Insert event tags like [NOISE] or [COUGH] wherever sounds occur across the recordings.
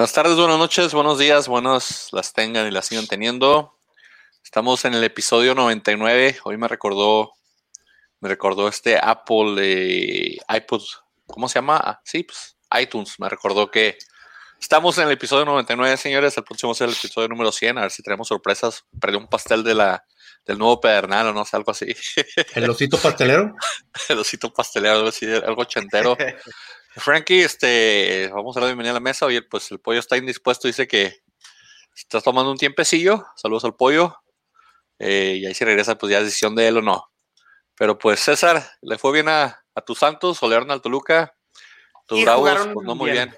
Buenas tardes, buenas noches, buenos días, buenos las tengan y las sigan teniendo. Estamos en el episodio 99. Hoy me recordó, me recordó este Apple eh, iPod, ¿cómo se llama? Ah, sí, pues iTunes. Me recordó que estamos en el episodio 99, señores. El próximo será el episodio número 100. A ver si tenemos sorpresas. Perdí un pastel de la, del nuevo Pedernal o no sé, algo así. ¿El osito pastelero? [LAUGHS] el osito pastelero, algo así, algo ochentero. [LAUGHS] Frankie, este, vamos a dar la bienvenida a la mesa. Oye, pues el pollo está indispuesto, dice que estás tomando un tiempecillo. Saludos al pollo. Eh, y ahí si regresa, pues ya es decisión de él o no. Pero pues César, le fue bien a, a tus Santos, Olearna al Toluca. Tus Bravos, pues no muy bien.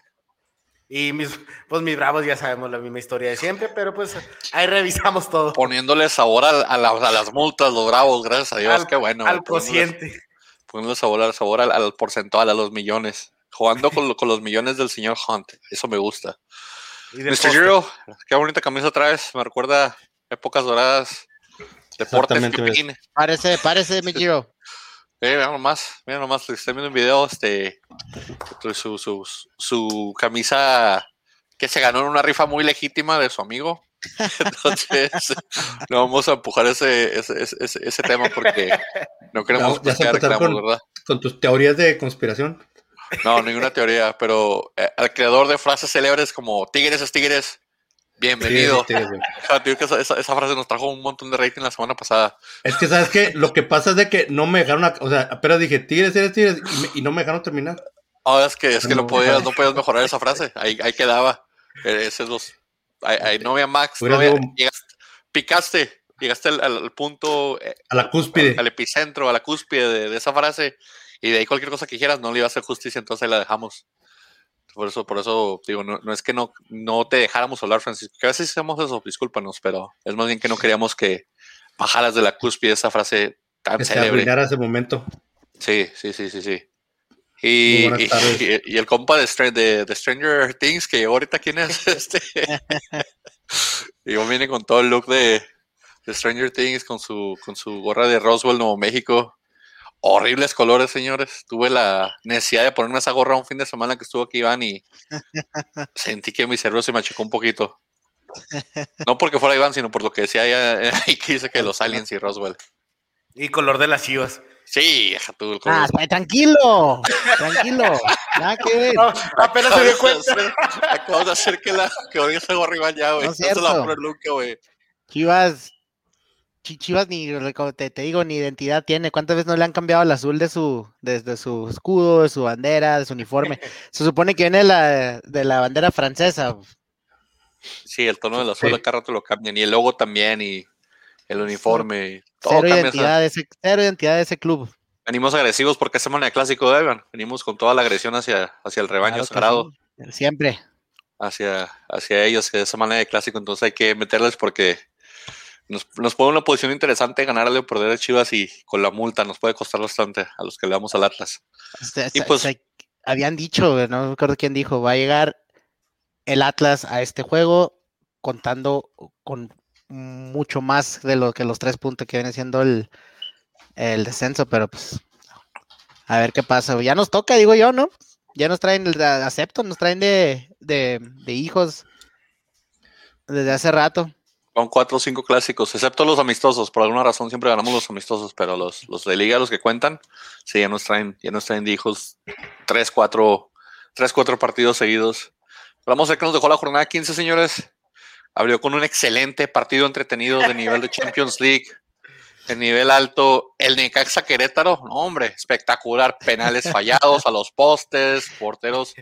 Y mis, pues mis Bravos ya sabemos la misma historia de siempre, pero pues ahí revisamos todo. Poniéndole sabor a, a, las multas, los Bravos, gracias a Dios, qué bueno. Al cociente. Poniéndole sabor, sabor al, al porcentual, a los millones jugando con, con, los millones del señor Hunt. Eso me gusta. Mr. Giro, qué bonita camisa traes. Me recuerda épocas doradas. Deportes. Parece, parece, mi Giro. Eh, mira nomás, mira nomás, estoy viendo un video, este, su, su, su camisa que se ganó en una rifa muy legítima de su amigo. [LAUGHS] Entonces, no vamos a empujar ese, ese, ese, ese tema porque no queremos no, ya con, ¿verdad? Con tus teorías de conspiración. No, ninguna teoría, pero eh, al creador de frases célebres como Tigres es Tigres, bienvenido. Sí, sí, [LAUGHS] esa, esa, esa, frase nos trajo un montón de rating la semana pasada. Es que, ¿sabes qué? Lo que pasa es de que no me dejaron, a, o sea, apenas dije Tigres, Tigres, Tigres, y, me, y no me dejaron terminar. Oh, es que, es que no, podías, no podías mejorar esa frase, ahí, ahí quedaba. Eh, dos, ahí, ahí no había Max, no había, llegaste, picaste, llegaste al, al, punto. Eh, a la cúspide. Al, al, epicentro, a la cúspide de, de esa frase y de ahí cualquier cosa que quieras no le iba a hacer justicia, entonces ahí la dejamos. Por eso, por eso digo, no, no es que no, no te dejáramos hablar, Francisco, que a veces hacemos eso, discúlpanos, pero es más bien que no queríamos que bajaras de la cúspide esa frase tan que célebre. Se ese momento. Sí, sí, sí, sí, sí. Y, y, y, y, el compa de, de, de, Stranger Things, que ahorita quién es [LAUGHS] este. Digo, viene con todo el look de, de Stranger Things, con su, con su gorra de Roswell, Nuevo México horribles colores, señores. Tuve la necesidad de ponerme esa gorra un fin de semana que estuvo aquí Iván y sentí que mi cerebro se me achicó un poquito. No porque fuera Iván, sino por lo que decía ahí [LAUGHS] que dice que los aliens y Roswell. Y color de las chivas. Sí, deja tú el color. Ah, tranquilo, tranquilo. Nada que ver. No, apenas se dio cuenta. Acabo de hacer que la que hoy esa gorra Iván ya, güey. No, es la poner Luke, güey. Chivas, Chivas ni te, te, digo ni identidad tiene. ¿Cuántas veces no le han cambiado el azul de su, desde su escudo, de su bandera, de su uniforme? [LAUGHS] Se supone que viene la, de la bandera francesa. Sí, el tono del azul sí. acá rato lo cambian. Y el logo también, y el uniforme. Y todo cero, identidad de ese, cero identidad de ese club. Venimos agresivos porque es semana de clásico de Evan. Venimos con toda la agresión hacia, hacia el rebaño claro sagrado. Sí. Siempre. Hacia, hacia ellos, que de esa manera de clásico. Entonces hay que meterles porque nos, nos pone una posición interesante ganarle o perder a Chivas y con la multa nos puede costar bastante a los que le damos al Atlas. O sea, y pues, o sea, habían dicho, no me acuerdo quién dijo, va a llegar el Atlas a este juego contando con mucho más de lo que los tres puntos que viene siendo el, el descenso, pero pues a ver qué pasa. Ya nos toca, digo yo, ¿no? Ya nos traen acepto, nos traen de, de, de hijos desde hace rato. Son cuatro o cinco clásicos, excepto los amistosos. Por alguna razón siempre ganamos los amistosos, pero los, los de liga, los que cuentan, sí, ya nos traen, ya nos traen hijos tres, cuatro, tres, cuatro partidos seguidos. Vamos a ver qué nos dejó la jornada 15, señores. Abrió con un excelente partido entretenido de nivel de Champions League, de nivel alto. El Necaxa Querétaro, hombre, espectacular. Penales fallados a los postes, porteros.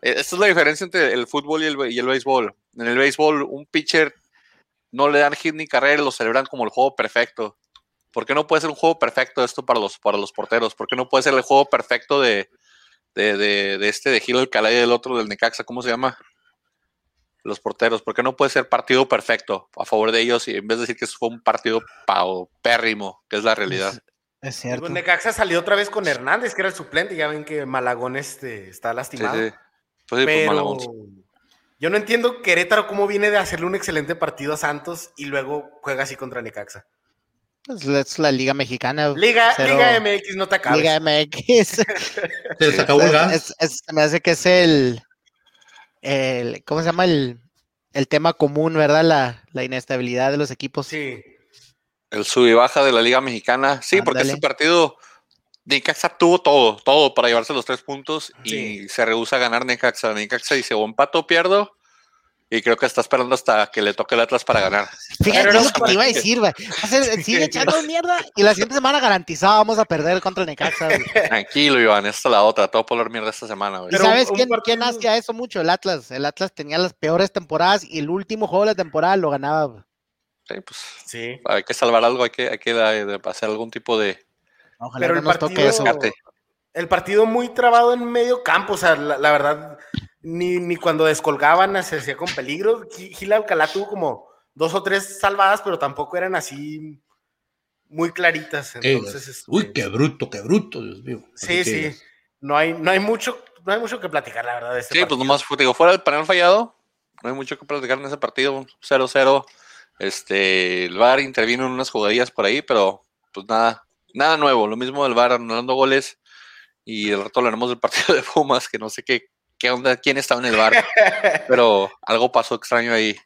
Esta es la diferencia entre el fútbol y el, y el béisbol. En el béisbol, un pitcher no le dan hit ni carrera y lo celebran como el juego perfecto. ¿Por qué no puede ser un juego perfecto esto para los, para los porteros? ¿Por qué no puede ser el juego perfecto de, de, de, de este, de Gilo del Calay y del otro del Necaxa? ¿Cómo se llama? Los porteros. ¿Por qué no puede ser partido perfecto a favor de ellos y en vez de decir que fue un partido pérrimo, que es la realidad? Es, es cierto. Pues Necaxa salió otra vez con Hernández, que era el suplente. Ya ven que Malagón este, está lastimado. Sí, sí. Pues sí, Pero... pues Malagón. Yo no entiendo Querétaro cómo viene de hacerle un excelente partido a Santos y luego juega así contra Necaxa. Pues es la Liga Mexicana. Liga, cero... Liga MX, no te acabes. Liga MX. [LAUGHS] Se les acabó el gas. Es, es, me hace que es el. el, ¿cómo se llama? El, el tema común, ¿verdad? La, la inestabilidad de los equipos. Sí. El sub y baja de la Liga Mexicana. Sí, porque Ándale. este partido Necaxa tuvo todo, todo para llevarse los tres puntos y Sí. se rehúsa a ganar Necaxa. Necaxa dice o empato o pierdo. Y creo que está esperando hasta que le toque el Atlas para ganar. Fíjate Pero es no lo que te iba a decir, güey. A [LAUGHS] Sigue echando mierda y la siguiente semana garantizado vamos a perder contra el Necaxa. güey. Tranquilo, Iván, esta es la otra. Todo por la mierda esta semana, güey. ¿Y Pero sabes un quién, partido- quién hacía eso mucho? El Atlas. El Atlas tenía las peores temporadas y el último juego de la temporada lo ganaba. Sí, pues Sí. hay que salvar algo, hay que, hay que de- hacer algún tipo de Ojalá Pero no el nos toque partido- eso. El partido muy trabado en medio campo, o sea, la, la verdad, ni, ni cuando descolgaban se hacía con peligro. Gi- Gil Alcalá tuvo como dos o tres salvadas, pero tampoco eran así muy claritas. Eh, Entonces, este, Uy, qué bruto, qué bruto, Dios mío. Sí, sí. No hay, no hay mucho, no hay mucho que platicar, la verdad, de este Sí, pues nomás fue- digo, fuera del panel fallado, no hay mucho que platicar en ese partido, 0-0. Este, el VAR intervino en unas jugadillas por ahí, pero pues nada, nada nuevo, lo mismo del VAR anulando goles y el rato hablaremos del partido [LAUGHS] de Pumas, que no sé qué, qué onda, quién estaba en el VAR, pero algo pasó extraño ahí.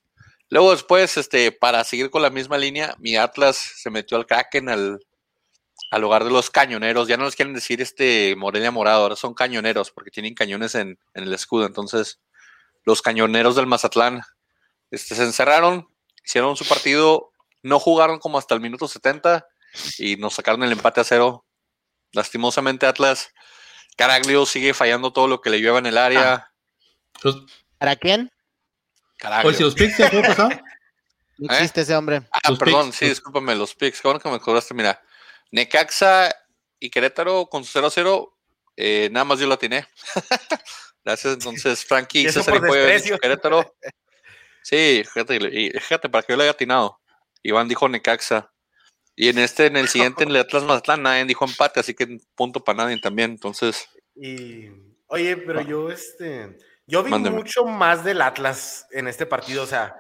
Luego después, este, para seguir con la misma línea, mi Atlas se metió al Kraken al, al lugar de los cañoneros. Ya no les quieren decir este Morelia Morado, ahora son cañoneros porque tienen cañones en, en el escudo. Entonces, los cañoneros del Mazatlán este, se encerraron, hicieron su partido, no jugaron como hasta el minuto 70 y nos sacaron el empate a cero. Lastimosamente, Atlas, Caraglio sigue fallando todo lo que le lleva en el área. Los- ¿Para quién? Caraglio. Oye, si los picks fue pasado. [LAUGHS] No ¿Eh? existe ese hombre. Ah, Los perdón, picks, sí, los- discúlpame, los picks. Qué bueno que me cobraste. Mira, Necaxa y Querétaro con su 0-0, eh, nada más yo lo atiné. [LAUGHS] Gracias, entonces Frankie César y Querétaro. Sí, fíjate, y fíjate, para que yo le haya atinado. Iván dijo Necaxa. Y en este, en el siguiente, en el Atlas Mazatlán, nadie dijo empate, así que punto para nadie también. Entonces, Y, oye, pero yo, este, yo vi Mándeme. mucho más del Atlas en este partido, o sea,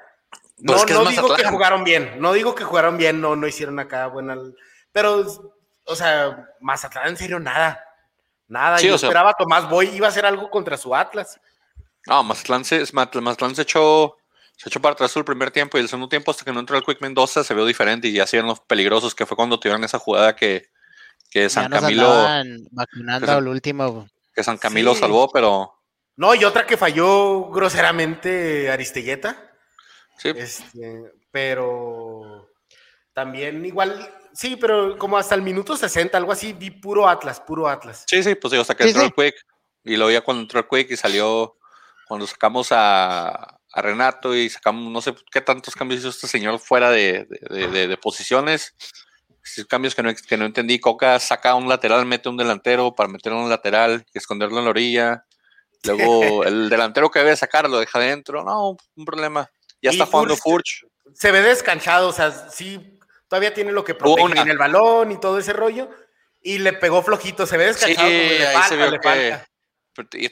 no, Pues es que es no digo que jugaron bien, no digo que jugaron bien, no, no hicieron acá buena, pero, o sea, Mazatlán en serio nada, nada, Sí, yo sea- esperaba Tomás Boy iba a hacer algo contra su Atlas, no, Mazatlán se, Mazat- Mazatlán se echó, se echó para atrás el primer tiempo y el segundo tiempo, hasta que no entró el Quick Mendoza, se vio diferente y ya hacían los peligrosos, que fue cuando tuvieron esa jugada que, que San Camilo. vacunando al último. que San Camilo Sí. salvó, pero no, y otra que falló groseramente Aristelleta, sí, este, pero también igual, sí, pero como hasta el minuto 60, algo así, vi puro Atlas, puro Atlas. sí, sí, pues digo, hasta que Sí, entró sí. el Quick y lo ya cuando entró el Quick y salió cuando sacamos a, a Renato y sacamos, no sé qué tantos cambios hizo este señor fuera de, de- de- de- posiciones. Cambios que no, que no entendí. Coca saca un lateral, mete un delantero para meterlo en un lateral y esconderlo en la orilla. Luego [LAUGHS] el delantero que debe sacar lo deja adentro. No, un problema. Ya está jugando Furch- se ve descanchado, o sea, sí, todavía tiene lo que protege en el balón y todo ese rollo. Y le pegó flojito, se ve descanchado, Sí, como le ahí falta, se vio le que- falta.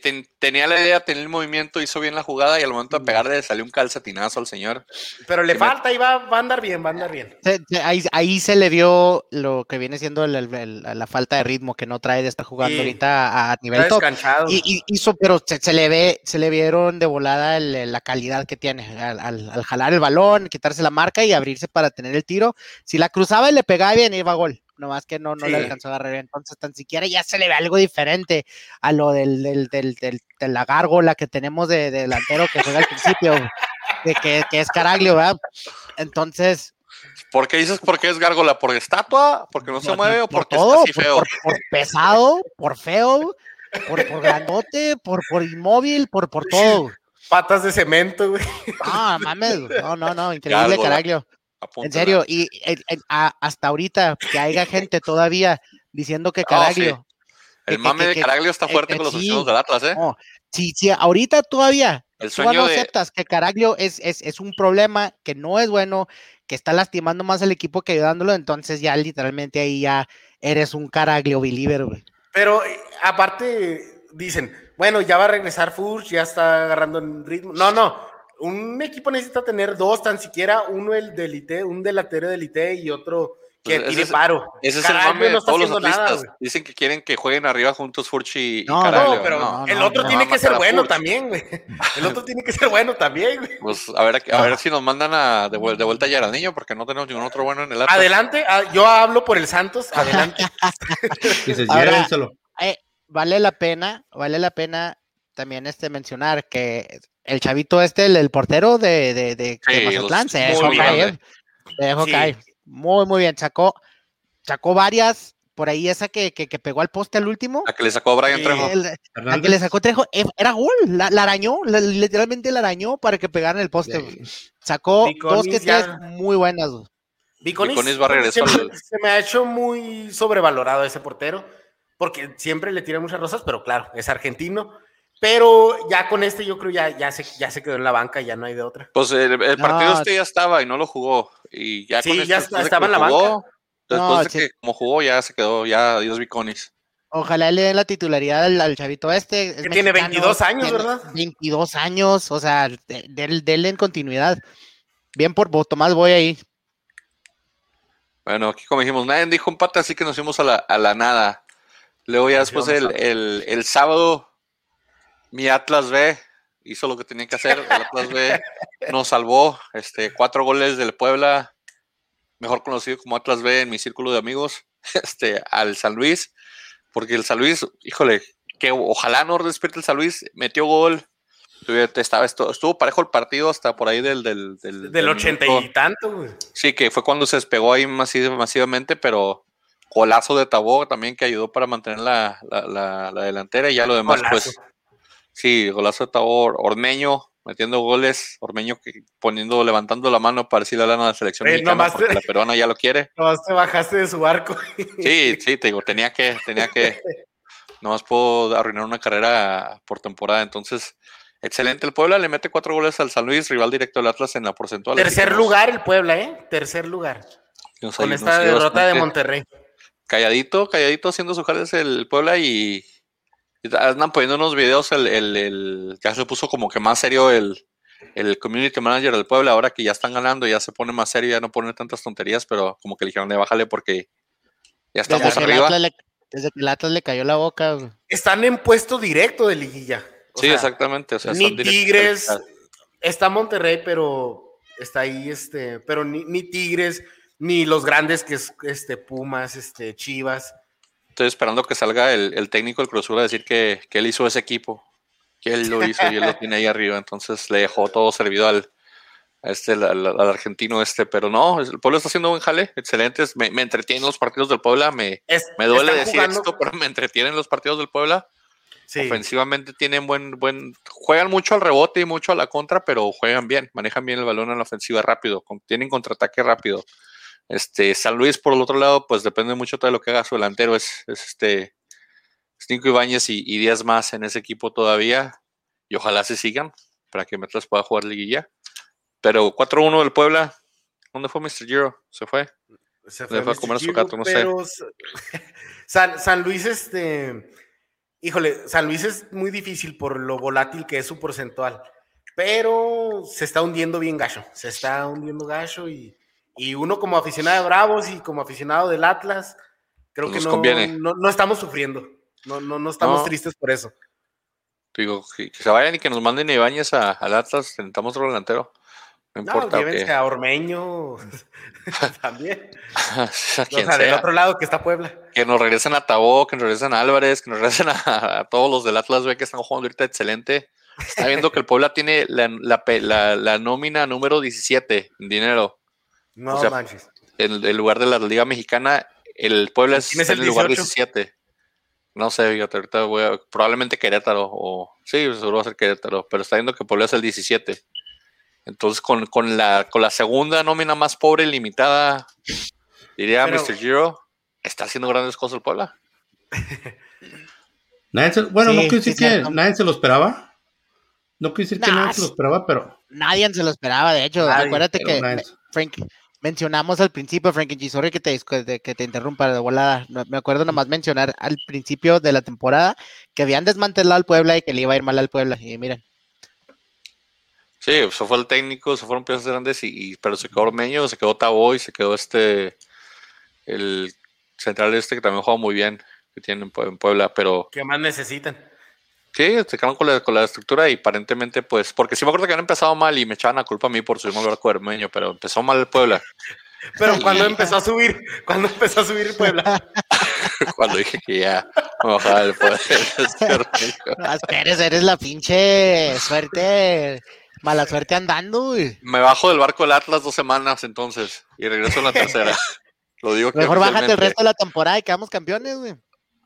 Ten- tenía la idea, tenía el movimiento, hizo bien la jugada y al momento Mm. de pegarle salió un calcetinazo al señor. Pero le Sí, me- falta y va, va a andar bien, va a andar bien. Ahí, ahí se le vio lo que viene siendo el- el- el- la falta de ritmo que no trae de estar jugando Sí. ahorita a, nivel Está top. Y, y- hizo, pero se, se le ve, se le vieron de volada el- la calidad que tiene al, al- al jalar el balón, quitarse la marca y abrirse para tener el tiro. Si la cruzaba y le pegaba bien, iba a gol. Nomás que no, no le alcanzó a agarrar bien. Entonces, tan siquiera ya se le ve algo diferente a lo del, del, del, del- de la gárgola que tenemos de, de delantero que juega al principio, de que, que es Caraglio, ¿verdad? Entonces, ¿Por qué dices por qué es gárgola? ¿Por estatua? ¿Porque no se por- mueve o por porque todo, está así por- feo? Por, por pesado, por feo, por, por grandote, por, por inmóvil, por, por todo. Patas de cemento, güey. No, mames, no, no, no, increíble Gárgola. En serio, y a- hasta ahorita que haya gente todavía diciendo que [LAUGHS] Caraglio, El que- mame que- de que- Caraglio está fuerte que con los sí. del Atlas, ¿eh? no, si, si ahorita todavía El tú sueño no de- aceptas que Caraglio es, es, es un problema, que no es bueno, que está lastimando más al equipo que ayudándolo, entonces ya literalmente ahí ya eres un Caraglio believer, güey. Pero eh, aparte dicen, bueno, ya va a regresar Furch, ya está agarrando en ritmo. No, no. Un equipo necesita tener dos, tan siquiera uno el del IT, un delantero del IT y otro que Pues ese tire es- paro. Ese es el mame no de todos los nada. Dicen que quieren que jueguen arriba juntos Furchi y No, Caraglio. No, pero no, el otro no. tiene a que ser a bueno Furch. también, güey. El otro [LAUGHS] tiene que ser bueno también, güey. Pues a ver, a ver Ah. si nos mandan a, de, vuel- de vuelta ya al niño, porque no tenemos ningún otro bueno en el Atlas. Adelante, ah, yo hablo por el Santos, adelante. [LAUGHS] Ahora- llévenselo. Eh, vale la pena, vale la pena también este mencionar que el chavito este, el, el portero de, de, de, de Sí, Mazatlán, los- se muy dejó bien, caer. Se dejó Sí. caer. Muy, muy bien. Sacó, sacó varias. Por ahí esa que, que, que pegó al poste al último. La que le sacó a Brian Trejo. El- la que le sacó Trejo eh, era gol, la, la arañó, la- literalmente la arañó para que pegaran el poste. Sacó dos que ya- tres muy buenas. güey. Viconis, Viconis va a regresar al- se me ha hecho muy sobrevalorado ese portero, porque siempre le tira muchas rosas, pero claro, es argentino. Pero ya con este yo creo ya, ya, se, ya se quedó en la banca, ya no hay de otra. Pues el, el No, partido este ya estaba y no lo jugó. Y ya Sí, con ya este, de estaba en la jugó, Después No, de que como jugó ya se quedó, ya adiós Viconis. Ojalá le den la titularidad al, al chavito este. es Que tiene mexicano, 22 años, tiene ¿verdad? 22 años, o sea, de- del- denle en continuidad. Bien por vos, Tomás, voy ahí. Bueno, aquí como dijimos, nadie dijo empate, así que nos fuimos a la, a la nada. Luego ya después el, el sábado, mi Atlas B hizo lo que tenía que hacer. El Atlas B nos salvó. Este, cuatro goles del Puebla, mejor conocido como Atlas B en mi círculo de amigos, [LAUGHS] este, al San Luis. Porque el San Luis, híjole, que ojalá no despierte el San Luis, metió gol. Estaba, esto- estuvo parejo el partido hasta por ahí del... Del, del, Del del 80 minuto- y tanto, güey. Sí, que fue cuando se despegó ahí masi- masivamente, pero golazo de Tabó también que ayudó para mantener la, la, la- la delantera y ya lo demás, Golazo. pues sí, golazo de Tabó, Ormeño metiendo goles, Ormeño poniendo, levantando la mano para decirle a la la selección Eh, mexicana nomás porque te- la peruana ya lo quiere. [LAUGHS] Nomás te bajaste de su barco. Sí, sí, te digo, tenía que, tenía que, nomás puedo arruinar una carrera por temporada, entonces, excelente, el Puebla le mete cuatro goles al San Luis, rival directo del Atlas en la porcentual. así Tercer nos- lugar el Puebla, ¿eh? Tercer lugar. nos Con esta derrota de. Monterrey. calladito, calladito haciendo su jales el Puebla y andan poniendo unos videos, el, el- el- ya se puso como que más serio el, el community manager del Puebla, ahora que ya están ganando, ya se pone más serio, ya no pone tantas tonterías, pero como que le dijeron, "Eh, bájale porque ya Desde estamos el arriba. Le, desde que el Atlas le cayó la boca. Están en puesto directo de liguilla. O sí, sea, exactamente. O sea, ni Tigres, está Monterrey, pero está ahí, este, pero ni, ni Tigres, ni los grandes que es este Pumas, este Chivas. Estoy esperando que salga el, el técnico del Cruz Azul a decir que, que él hizo ese equipo, que él lo hizo y él lo [LAUGHS] tiene ahí arriba, entonces le dejó todo servido al, a este, al, argentino este, pero no, el pueblo está haciendo buen jale, excelentes, me, me entretienen los partidos del Puebla, me, Es- me duele decir jugando- esto, pero me entretienen los partidos del Puebla, sí. ofensivamente tienen buen, buen, juegan mucho al rebote y mucho a la contra, pero juegan bien, manejan bien el balón en la ofensiva rápido, con- tienen contraataque rápido. Este, San Luis, por el otro lado, pues depende mucho de lo que haga su delantero, es, es este Cinco Ibáñez y, y 10 más en ese equipo todavía, y ojalá se sigan para que Metlas pueda jugar liguilla. Pero 4-1 del Puebla, ¿dónde fue Mr. Giro? ¿Se fue? Se fue a comer su gato, no sé. pero [LAUGHS] San, San Luis, este, híjole, San Luis es muy difícil por lo volátil que es su porcentual, pero se está hundiendo bien gacho, se está hundiendo gacho y, y uno como aficionado de Bravos y como aficionado del Atlas, creo Nos que no, conviene. no, no estamos sufriendo, no, no, no estamos No. tristes por eso. Digo, que, que se vayan y que nos manden a Ibáñez a- al Atlas, intentamos otro delantero. No No, importa. llévense que, a Ormeño [LAUGHS] también, [LAUGHS] o sea, del otro lado que está Puebla. Que nos regresen a Tabó, que nos regresen a Álvarez, que nos regresen a, a todos los del Atlas B que están jugando ahorita excelente. Está viendo que el Puebla tiene la, la la- la nómina número 17 en dinero. No O sea, manches. En el lugar de la Liga Mexicana, el Puebla es ¿Quién es el en el lugar 18? 17. No sé, fíjate, ahorita voy a, probablemente Querétaro, o sí, seguro va a ser Querétaro, pero está viendo que Puebla es el 17. Entonces, con, con la, con la segunda nómina más pobre y limitada, diría Pero- Mr. Giro, está haciendo grandes cosas el Puebla. [LAUGHS] Nadie se- bueno, Sí, no quiero sí, decir que cierto. nadie se lo esperaba. No quiero decir que nadie se lo esperaba, pero. Nadie se lo esperaba, de hecho. Nadie, Acuérdate que, Frank, mencionamos al principio, Frankie, sorry que te, que te interrumpa de volada. No- Me acuerdo nomás mencionar al principio de la temporada que habían desmantelado al Puebla y que le iba a ir mal al Puebla. Y miren, Sí, se fue el técnico, se fueron piezas grandes, y, y- pero se quedó Ormeño, se quedó Tabó y se quedó este el central este que también juega muy bien, que tienen en Puebla, pero... ¿Qué más necesitan? Sí, se quedaron con la, con la estructura y aparentemente, pues, porque sí me acuerdo que habían empezado mal y me echaban la culpa a mí por subirme al barco hermeño, pero empezó mal el Puebla. [LAUGHS] Pero cuando empezó a subir, cuando empezó a subir Puebla. [LAUGHS] cuando dije que ya me bajaba el Puebla. [LAUGHS] eres, eres la pinche suerte, mala suerte andando, güey. Me bajo del barco del Atlas dos semanas entonces y regreso en la tercera. Lo digo que Mejor bájate el resto de la temporada y quedamos campeones, güey.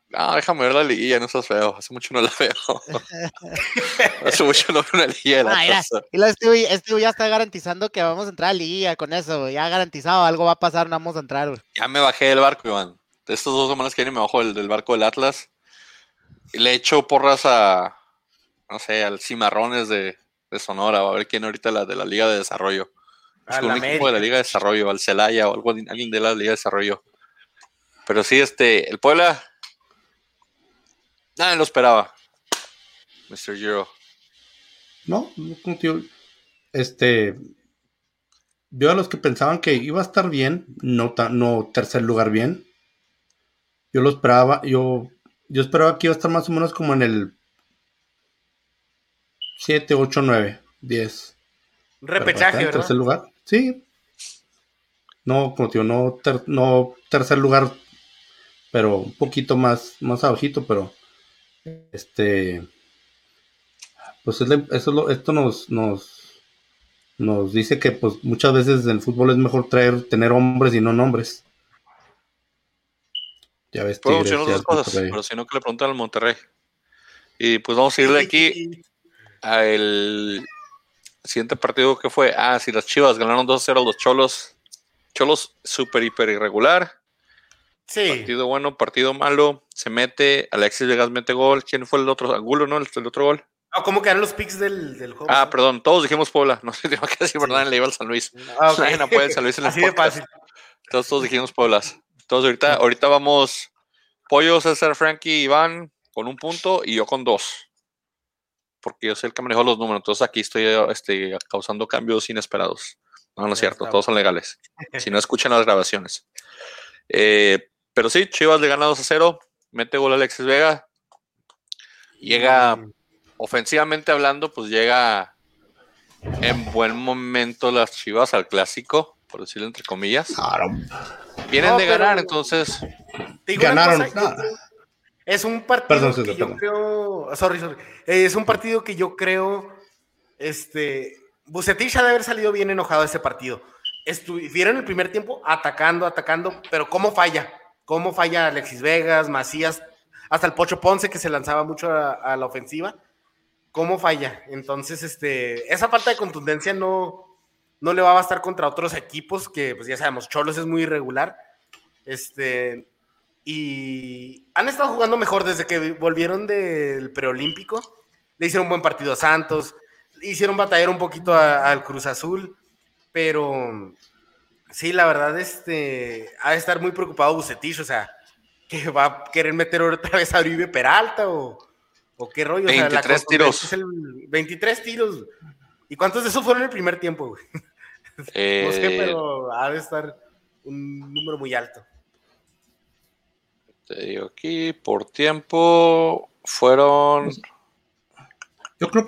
No, déjame ver la liguilla, no estás feo. Hace mucho no la veo. [LAUGHS] Hace mucho no veo una liguilla. Ah, mira, y este este ya está garantizando que vamos a entrar a liguilla con eso. Ya garantizado, algo va a pasar, no vamos a entrar. Güey. Ya me bajé del barco, Iván. De estas dos semanas que vienen me bajo del, del barco del Atlas. Y le echo porras a, no sé, al Cimarrones de, de Sonora. a ver quién ahorita la de la Liga de Desarrollo. Es un equipo de la Liga de Desarrollo, al Celaya o algo, alguien de la Liga de Desarrollo. Pero sí, este, el Puebla Nadie lo esperaba. Mr. Giro. No, no Este. Yo a los que pensaban que iba a estar bien, no, no tercer lugar bien. Yo lo esperaba, yo, yo esperaba que iba a estar más o menos como en el 7, 8, 9, 10. Repechaje, ¿verdad? tercer lugar, sí. No, como tío, no, no tercer lugar, pero un poquito más, más abajito, pero este, pues eso, esto nos, nos, nos dice que pues muchas veces en el fútbol es mejor traer, tener hombres y no nombres. Ya ves, Tigres, dos cosas, pero si no que le preguntan al Monterrey. Y pues vamos a irle aquí al siguiente partido que fue, ah, si las Chivas ganaron 2-0 los Cholos. Cholos súper, hiper irregular. Partido bueno, partido malo. Se mete, Alexis Vegas mete gol. ¿Quién fue el otro? Angulo, ¿no? El, otro gol. Ah, ¿cómo quedaron los picks del, del juego? Ah, perdón, todos dijimos Puebla. No sé, [LAUGHS] tengo que decir verdad, le iba al San Luis. Ah, okay. [LAUGHS] no puede San Luis en Así de fácil. Todos, todos dijimos Puebla. Entonces ahorita, ahorita vamos Pollo, César, Frankie, Iván con un punto y yo con dos. Porque yo soy el que manejó los números. Entonces aquí estoy este, causando cambios inesperados. No, no es cierto, todos son legales. Si no escuchan las grabaciones. Eh, pero sí, Chivas le gana 2 a 0, mete gol Alexis Vega. Llega, mm. ofensivamente hablando, pues llega en buen momento las Chivas al clásico, por decirlo entre comillas. Vienen de ganar, entonces. Ganaron. es un partido que yo creo. Sorry, sorry. Es un partido que yo creo. Este. Bucetich ha de haber salido bien enojado de ese partido. Estuvieron el primer tiempo atacando, atacando, pero ¿cómo falla? Cómo falla Alexis Vegas, Macías, hasta el Pocho Ponce que se lanzaba mucho a, la ofensiva, cómo falla. Entonces, este, esa falta de contundencia no, no le va a bastar contra otros equipos que, pues ya sabemos, Cholos es muy irregular. Este, y han estado jugando mejor desde que volvieron del preolímpico. Le hicieron un buen partido a Santos, hicieron batallar un poquito al Cruz Azul, pero Sí, la verdad, este, ha de estar muy preocupado Bucetich, o sea, que va a querer meter otra vez a Uribe Peralta o, o qué rollo. 23 tiros. 23 tiros. ¿Y cuántos de esos fueron en el primer tiempo, güey? [LAUGHS] no sé, eh, pero ha de estar un número muy alto. Te digo aquí, por tiempo fueron. Yo creo,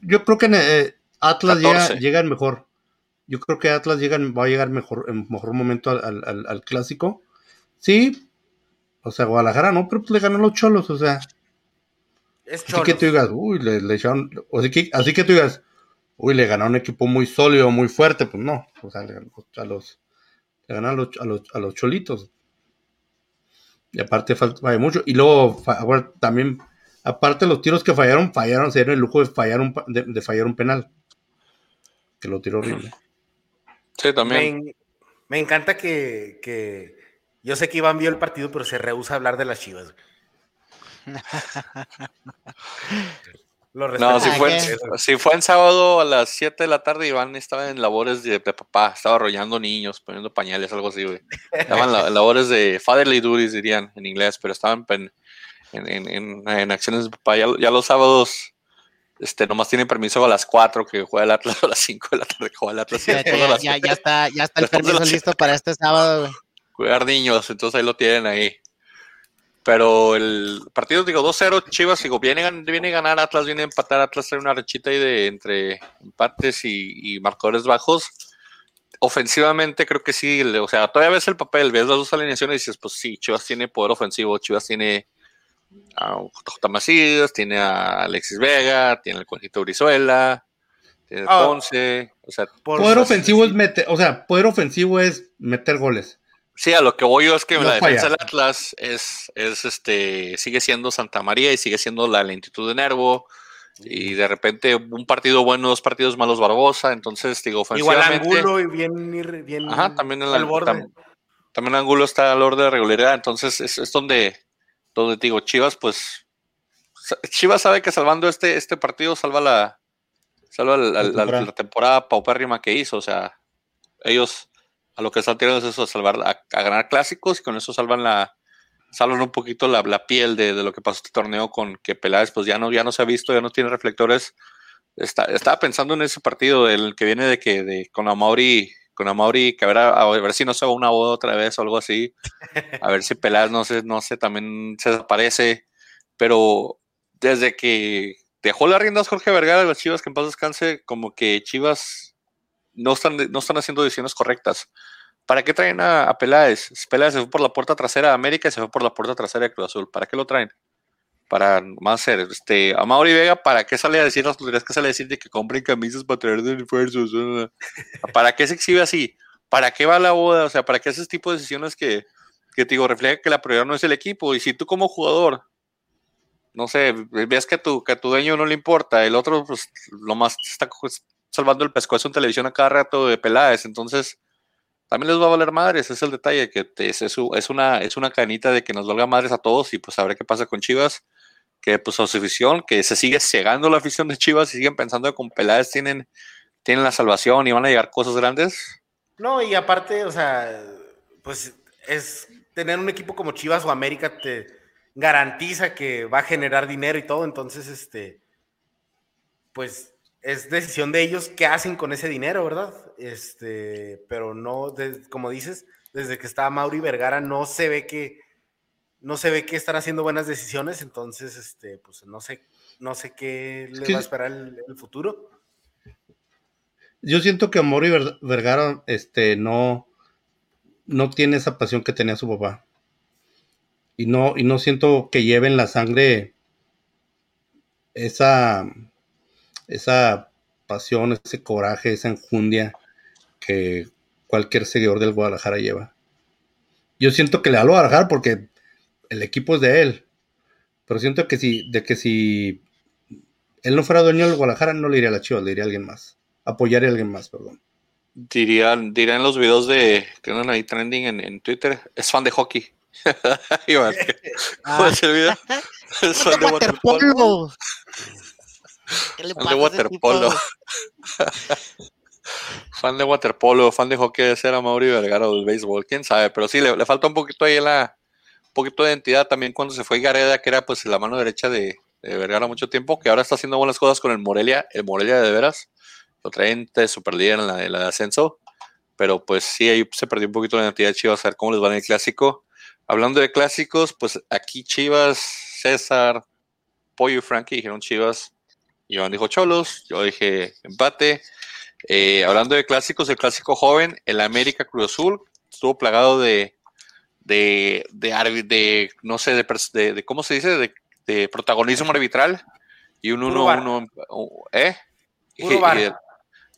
yo creo que en, eh, Atlas llega, llega el mejor. Yo creo que Atlas llega, va a llegar mejor, en mejor momento al, clásico. Sí, o sea, Guadalajara no, pero pues le ganó los cholos, o sea. Es así que tú digas, uy, le, le echaron. Así que, así que tú digas, uy, le ganó un equipo muy sólido, muy fuerte, pues no. O sea, le ganó a los, le ganó a los, a los, a los cholitos. Y aparte falla mucho. Y luego, también, aparte los tiros que fallaron, fallaron, se dieron el lujo de fallar un, de fallar un penal. Que lo tiró horrible. Sí, también. Me, encanta que, Yo sé que Iván vio el partido, pero se rehúsa a hablar de las chivas. [LAUGHS] no, si fue, si fue en sábado a las 7 de la tarde, Iván estaba en labores de, papá, estaba arrollando niños, poniendo pañales, algo así, güey. Estaban en labores de fatherly duties, dirían en inglés, pero estaban en, en, acciones de papá. ya, los sábados este, nomás tiene permiso a las 4 que juega el Atlas, [LAUGHS] a las 5 de la tarde que juega el Atlas. Ya, ya, ya, está, ya está el permiso listo para este sábado, cuidar niños, entonces ahí lo tienen ahí. Pero el partido, digo, 2-0, Chivas, digo, viene, viene a ganar Atlas, viene a empatar Atlas, trae una rechita ahí de entre empates y, marcadores bajos. Ofensivamente creo que sí, o sea, todavía ves el papel, ves las dos alineaciones y dices, pues sí, Chivas tiene poder ofensivo, Chivas tiene a J. Macías, tiene a Alexis Vega, tiene el Conjito Brizuela, tiene a ah. Ponce, o sea... Poder ofensivo es meter, o sea, poder ofensivo es meter goles. Sí, a lo que voy yo es que la defensa del Atlas es, es este, sigue siendo Santa María y sigue siendo la lentitud de Nervo. Y de repente un partido bueno, dos partidos malos Barbosa. Entonces, digo, ofensivamente. Igual Angulo y bien, bien Ajá, también el, borde. también Angulo está al orden de regularidad. Entonces, es, es donde, donde digo, Chivas, pues. Chivas sabe que salvando este, este partido salva la, salva la, la, la temporada paupérrima que hizo. O sea, ellos a lo que están tirando es eso, a salvar, a, ganar clásicos y con eso salvan la, salvan un poquito la, piel de, lo que pasó este torneo con que Peláez pues ya no, ya no se ha visto, ya no tiene reflectores. Está, estaba pensando en ese partido, el que viene de que de, con Amauri, con Amauri, que a ver, a, ver si no se va una boda otra vez o algo así, [LAUGHS] a ver si Peláez no sé, no sé, también se desaparece, pero desde que dejó las riendas Jorge Vergara de las Chivas, que en paz descanse, como que Chivas no están, no están haciendo decisiones correctas. ¿Para qué traen a, Peláez? Peláez se fue por la puerta trasera de América y se fue por la puerta trasera de Cruz Azul. ¿Para qué lo traen? Para más hacer, este, a Mauri Vega, ¿para qué sale a decir las que sale a decir de que compren camisas para traer de esfuerzos? ¿Para qué se exhibe así? ¿Para qué va la boda? O sea, ¿para qué ese tipo de decisiones que, que te digo, refleja que la prioridad no es el equipo? Y si tú como jugador, no sé, ves que a tu, que a tu dueño no le importa, el otro, pues, lo más está salvando el pescuezo en televisión a cada rato de Peláez, entonces también les va a valer madres, es el detalle, que es, es, una, es una canita de que nos valga madres a todos y pues a qué pasa con Chivas, que pues a su afición, que se sigue cegando la afición de Chivas y siguen pensando que con Peláez tienen, tienen la salvación y van a llegar cosas grandes. No, y aparte, o sea, pues es tener un equipo como Chivas o América te garantiza que va a generar dinero y todo, entonces, este, pues es decisión de ellos qué hacen con ese dinero, ¿verdad? Este, pero no, como dices, desde que está Mauri Vergara no se ve que no se ve que están haciendo buenas decisiones, entonces, este, pues no sé, no sé qué le va a esperar el, el, futuro. Yo siento que Mauri Vergara, este, no, no tiene esa pasión que tenía su papá. Y no, y no siento que lleven la sangre esa esa pasión, ese coraje, esa enjundia que cualquier seguidor del Guadalajara lleva. Yo siento que le da a Guadalajara porque el equipo es de él. Pero siento que si, de que si él no fuera dueño del Guadalajara, no le iría a la Chivas, le iría a alguien más. Apoyaría a alguien más, perdón. Dirían, dirían los videos de que andan ahí trending en, Twitter, es fan de hockey. [LAUGHS] ¿Cómo es el video? [LAUGHS] Es fan de waterpolo. fan de waterpolo. [LAUGHS] fan de waterpolo, fan de hockey de ser a Mauri Vergara o del béisbol, quién sabe, pero sí, le, falta un poquito ahí la, poquito de identidad también cuando se fue Gareda, que era pues la mano derecha de, Vergara mucho tiempo, que ahora está haciendo buenas cosas con el Morelia, el Morelia de veras, lo traen de super líder en la, de ascenso, pero pues sí, ahí se perdió un poquito la identidad de Chivas, a ver cómo les va en el clásico. Hablando de clásicos, pues aquí Chivas, César, Pollo y Frankie dijeron Chivas, Iván dijo Cholos, yo dije empate. Eh, hablando de clásicos, el clásico joven, el América Cruz Azul, estuvo plagado de, de, de, de no sé, de, de, ¿cómo se dice? De, protagonismo arbitral. Y un 1-1, ¿eh? Puro bar.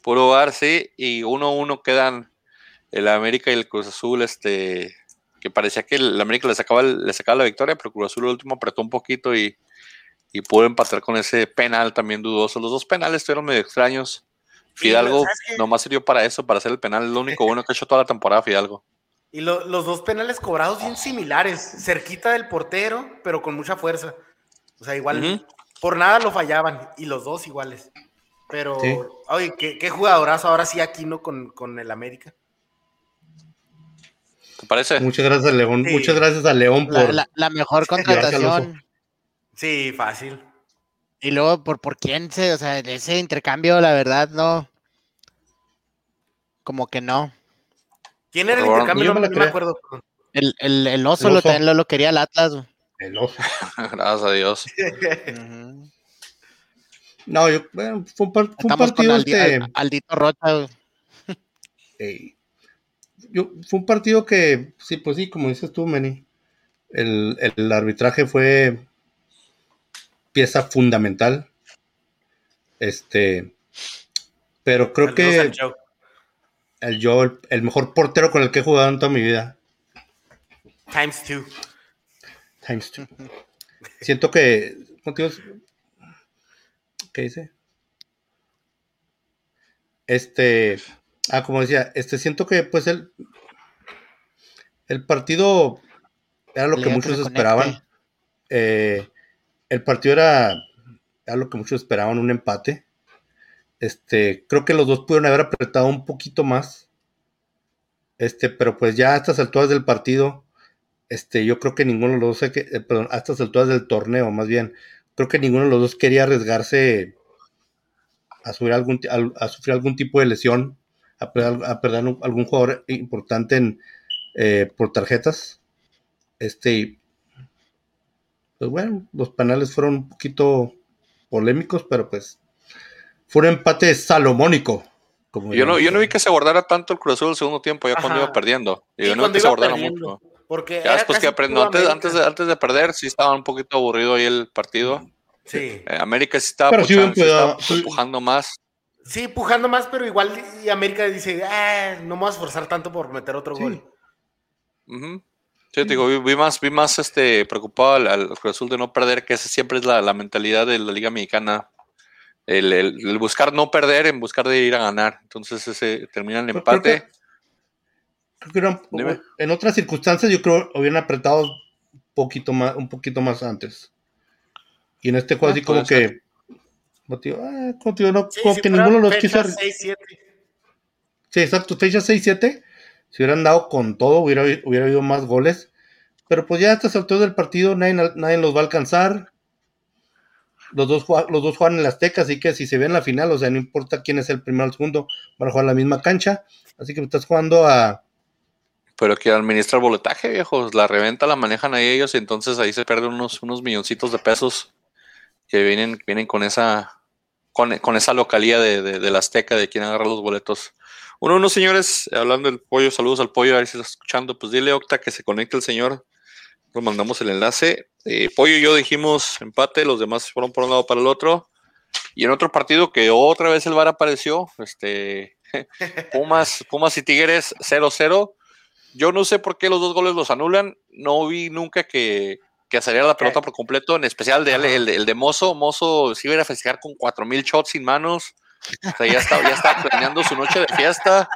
puro bar, sí. Y 1-1 quedan el América y el Cruz Azul, este, que parecía que el América le sacaba, le sacaba la victoria, pero Cruz Azul el último apretó un poquito y y pudo empatar con ese penal también dudoso. Los dos penales fueron medio extraños. Fidalgo nomás sirvió para eso, para hacer el penal. Es lo único bueno que ha hecho toda la temporada Fidalgo. Y los dos penales cobrados bien similares, cerquita del portero, pero con mucha fuerza. O sea, igual, por nada lo fallaban, y los dos iguales. Pero, oye, ¿qué, jugadorazo ahora sí aquí no con, el América. ¿Te parece? Muchas gracias, León. Muchas gracias a León por. la mejor [LAUGHS] contratación. Sí, fácil. Y luego, ¿por, por quién se, o sea, ese intercambio, la verdad, no. Como que no. ¿Quién era el intercambio? No, me, acuerdo. El, el, el oso, Lo, también lo, quería el Atlas. El oso. [LAUGHS] [LAUGHS] Gracias a Dios. No, yo, bueno, fue un, partido. este... Aldito Rocha. yo, fue un partido que, sí, pues sí, como dices tú, Meni, el, el arbitraje fue pieza fundamental. Este, pero creo que el Joe, el, mejor portero con el que he jugado en toda mi vida. Times two. Times two. Siento que. ¿Qué dice? Este. Ah, como decía, este siento que pues el. El partido era lo que muchos esperaban. Eh, el partido era, era lo que muchos esperaban, un empate. Este, creo que los dos pudieron haber apretado un poquito más. Este, pero pues ya a estas alturas del partido, este, yo creo que ninguno de los dos, eh, perdón, a estas alturas del torneo, más bien, creo que ninguno de los dos quería arriesgarse a sufrir algún, a, sufrir algún tipo de lesión, a perder, a algún jugador importante eh, por tarjetas. Este, pues bueno, los penales fueron un poquito polémicos, pero pues fue un empate salomónico. yo, no, yo no vi que se guardara tanto el Cruz Azul el segundo tiempo, ya cuando iba perdiendo. yo no vi que se guardara mucho. Porque ya después que aprendió, antes, antes, de, antes de perder, sí estaba un poquito aburrido ahí el partido. Sí. Eh, América sí estaba, estaba empujando más. Sí, empujando más, pero igual y América dice, ah, no me vas a esforzar tanto por meter otro gol. Sí, te digo, vi, más, vi más este, preocupado al, Cruz Azul de no perder, que esa siempre es la, la mentalidad de la Liga Mexicana el, buscar no perder en buscar de ir a ganar. Entonces ese termina el empate. en otras circunstancias yo creo hubieran apretado un poquito más, un poquito más antes. Y en este juego ah, así como que ah, como, que ninguno los quiso. 6, 7. Sí, exacto, fecha 6-7. Si hubieran dado con todo, hubiera, hubiera habido más goles. Pero pues ya a estas alturas del partido nadie, nadie los va a alcanzar los dos, los dos juegan en las Azteca, así que si se ve en la final, o sea, no importa quién es el primero o el segundo, van a jugar la misma cancha. Así que estás jugando a. Pero que administra el boletaje, viejos. La reventa la manejan ahí ellos y entonces ahí se pierden unos, unos milloncitos de pesos que vienen, vienen con esa con, esa localía de, de, la Azteca de quien agarra los boletos. Uno, unos señores, hablando del pollo, saludos al pollo, a ver si está escuchando. Pues dile, Octa, que se conecte el señor. Nos mandamos el enlace. Eh, Pollo y yo dijimos empate, los demás fueron por un lado para el otro. Y en otro partido que otra vez el VAR apareció, este, [LAUGHS] Pumas, Pumas y Tigres 0-0. Yo no sé por qué los dos goles los anulan. No vi nunca que, que saliera la pelota por completo, en especial de, el, el, de Mozo. Mozo sí iba a festejar con 4000 shots sin manos. O sea, ya está, ya está planeando su noche de fiesta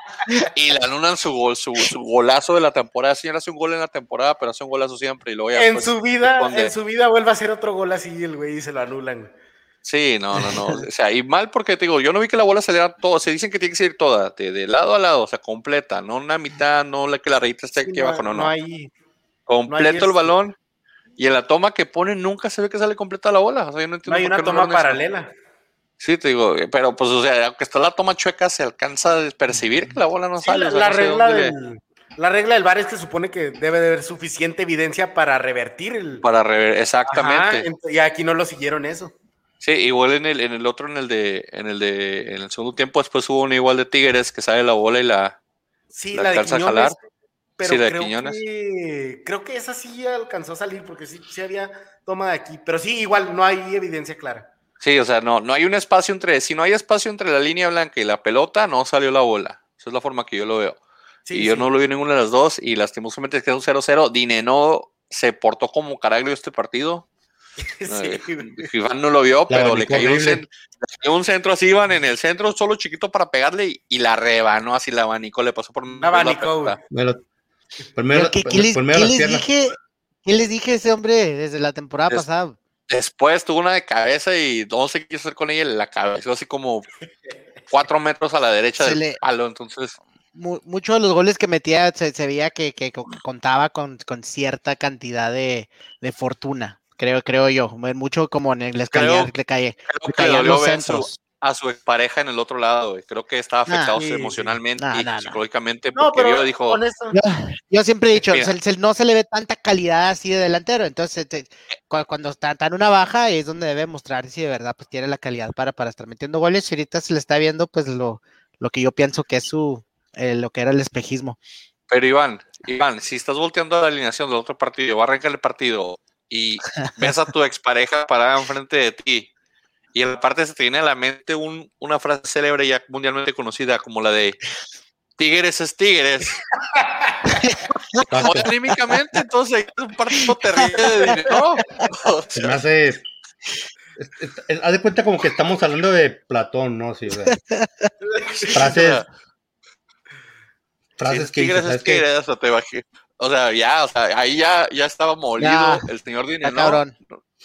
y le anulan su gol, su, golazo de la temporada. Señor hace un gol en la temporada, pero hace un golazo siempre y luego ya En su vida, en su vida vuelve a hacer otro gol así el güey y se lo anulan. Sí, no, no, no. O sea, y mal porque te digo, yo no vi que la bola saliera todo. Se dicen que tiene que salir toda, de, lado a lado, o sea, completa, no una mitad, no la que la rayita esté aquí abajo, no, no. hay, Completo el este balón. Y en la toma que pone nunca se ve que sale completa la bola. O sea, yo no entiendo. hay una toma paralela. Sí, te digo, pero pues, o sea, aunque está la toma chueca, se alcanza a percibir que la bola no sale. la, regla del, la regla del bar es que supone que debe de haber suficiente evidencia para revertir el. Para revertir, exactamente. y aquí no lo siguieron eso. Sí, igual en el, en el otro, en el de, en el de, en el segundo tiempo, después hubo uno igual de Tigres que sale la bola y la, sí, la, alcanza a jalar. Pero sí, la creo, que, creo que esa sí alcanzó a salir porque sí, sí había toma de aquí. Pero sí, igual no hay evidencia clara. Sí, o sea, no, no hay un espacio entre, si no hay espacio entre la línea blanca y la pelota, no salió la bola. Esa es la forma que yo lo veo. y yo no lo vi ninguna de las dos y lastimosamente quedó un 0-0. Dineno se portó como caraglio este partido. [LAUGHS] Sí. Iván no lo vio, pero le cayó, un centro, así, Iván, en el centro, solo chiquito para pegarle y, la rebanó así, la abanico, le pasó por una abanico. Primero, ¿Qué, les, dije? ¿Qué les dije ese hombre desde la temporada pasada? Después tuvo una de cabeza y no sé qué quiso hacer con ella la cabeza, así como cuatro metros a la derecha del palo, entonces... Muchos de los goles que metía se, veía que, contaba con, cierta cantidad de, fortuna, creo, creo yo. Mucho como en el escalera que le cae. Creo que los centros. A su pareja en el otro lado, Creo que estaba afectado emocionalmente y psicológicamente porque yo dijo. Yo, siempre he dicho, no se le ve tanta calidad así de delantero. Entonces, cuando está en una baja es donde debe mostrar si de verdad pues tiene la calidad para, para estar metiendo goles. Y ahorita se le está viendo pues lo, lo que yo pienso que es su eh, lo que era el espejismo. Pero Iván, Iván, si estás volteando a la alineación del otro partido, va a arrancar el partido y ves a tu [LAUGHS] expareja parada enfrente de ti y en la parte se te viene a la mente una frase célebre ya mundialmente conocida como la de Tigres es Tigres. Anímicamente, entonces es un partido terrible de [LAUGHS] dinero. Se me hace. Haz de cuenta como que estamos hablando de Platón, ¿no? Sí, frases. frases que. Tigres es Tigres, o te bajé. O sea, ya, o sea, ahí ya, ya estaba molido el señor Dinero.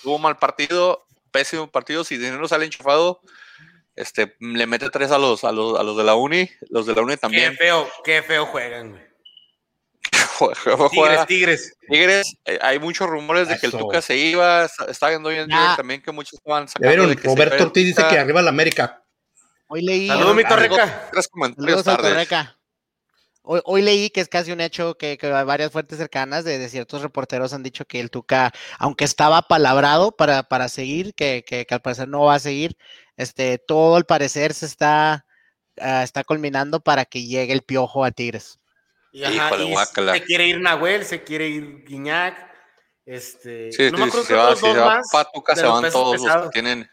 Tuvo mal partido, pésimo partido. Si Dinero sale enchufado, este, le mete tres a los, a los, a los de la Uni. Los de la Uni también. Qué feo, qué feo juegan, güey. [LAUGHS] tigres, Tigres. Tigres, eh, hay muchos rumores de que el Tuca se iba. Está viendo hoy en día también que muchos estaban sacando. de que Roberto Ortiz dice que arriba la América. Hoy leí. Saludos, mi Torreca. Tres comentarios Hoy, leí que es casi un hecho que, varias fuentes cercanas de, ciertos reporteros han dicho que el Tuca, aunque estaba palabrado para, para seguir, que, que, al parecer no va a seguir, este, todo al parecer se está, ah, está culminando para que llegue el piojo a Tigres. Y, se quiere ir Nahuel, se quiere ir Guiñac. Este, no me acuerdo si se va, si se va Patuca, se van todos los que tienen.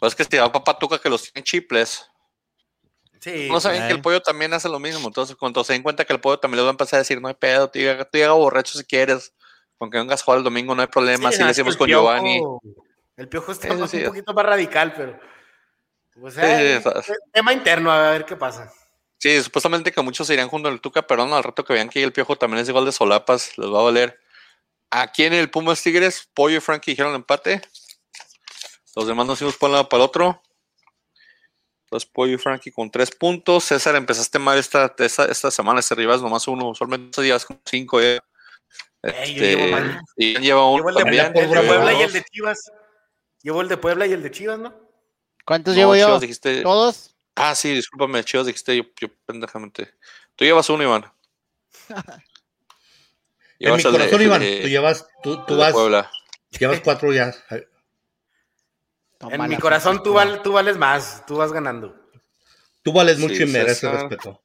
Pues es que si va Patuca que los tienen chiples. No saben que el pollo también hace lo mismo. Entonces, cuando se den cuenta que el pollo también les va a empezar a decir, no hay pedo, tú llega, borracho si quieres. Con que vengas a jugar el domingo no hay problema. Sí, le decimos con Giovanni. El piojo está un poquito más radical, pero. O sea, tema interno, a ver qué pasa. Sí, supuestamente que muchos se irían junto al Tuca, pero no, al rato que vean que el piojo también es igual de solapas, les va a valer. Aquí en el Pumas Tigres, Pollo y Frankie dijeron empate. Los demás nos hicimos por un lado para el otro. Entonces, Pollo y Frankie con tres puntos. César, empezaste mal esta, esta, esta semana, este rivas nomás uno, usualmente días con cinco. Eh. Este, y lleva uno llevo el De, Puebla y el de Chivas. Llevo el de Puebla y el de Chivas, ¿no? ¿Cuántos llevo yo? ¿Todos? Ah, sí, discúlpame, Chivas dijiste yo, yo pendejamente. Tú llevas uno, Iván. [LAUGHS] en mi corazón, Iván, tú llevas, tú, tú vas, Puebla. llevas cuatro ya en mi corazón tú, tú, vales más, tú vas ganando. Tú vales mucho y mereces respeto.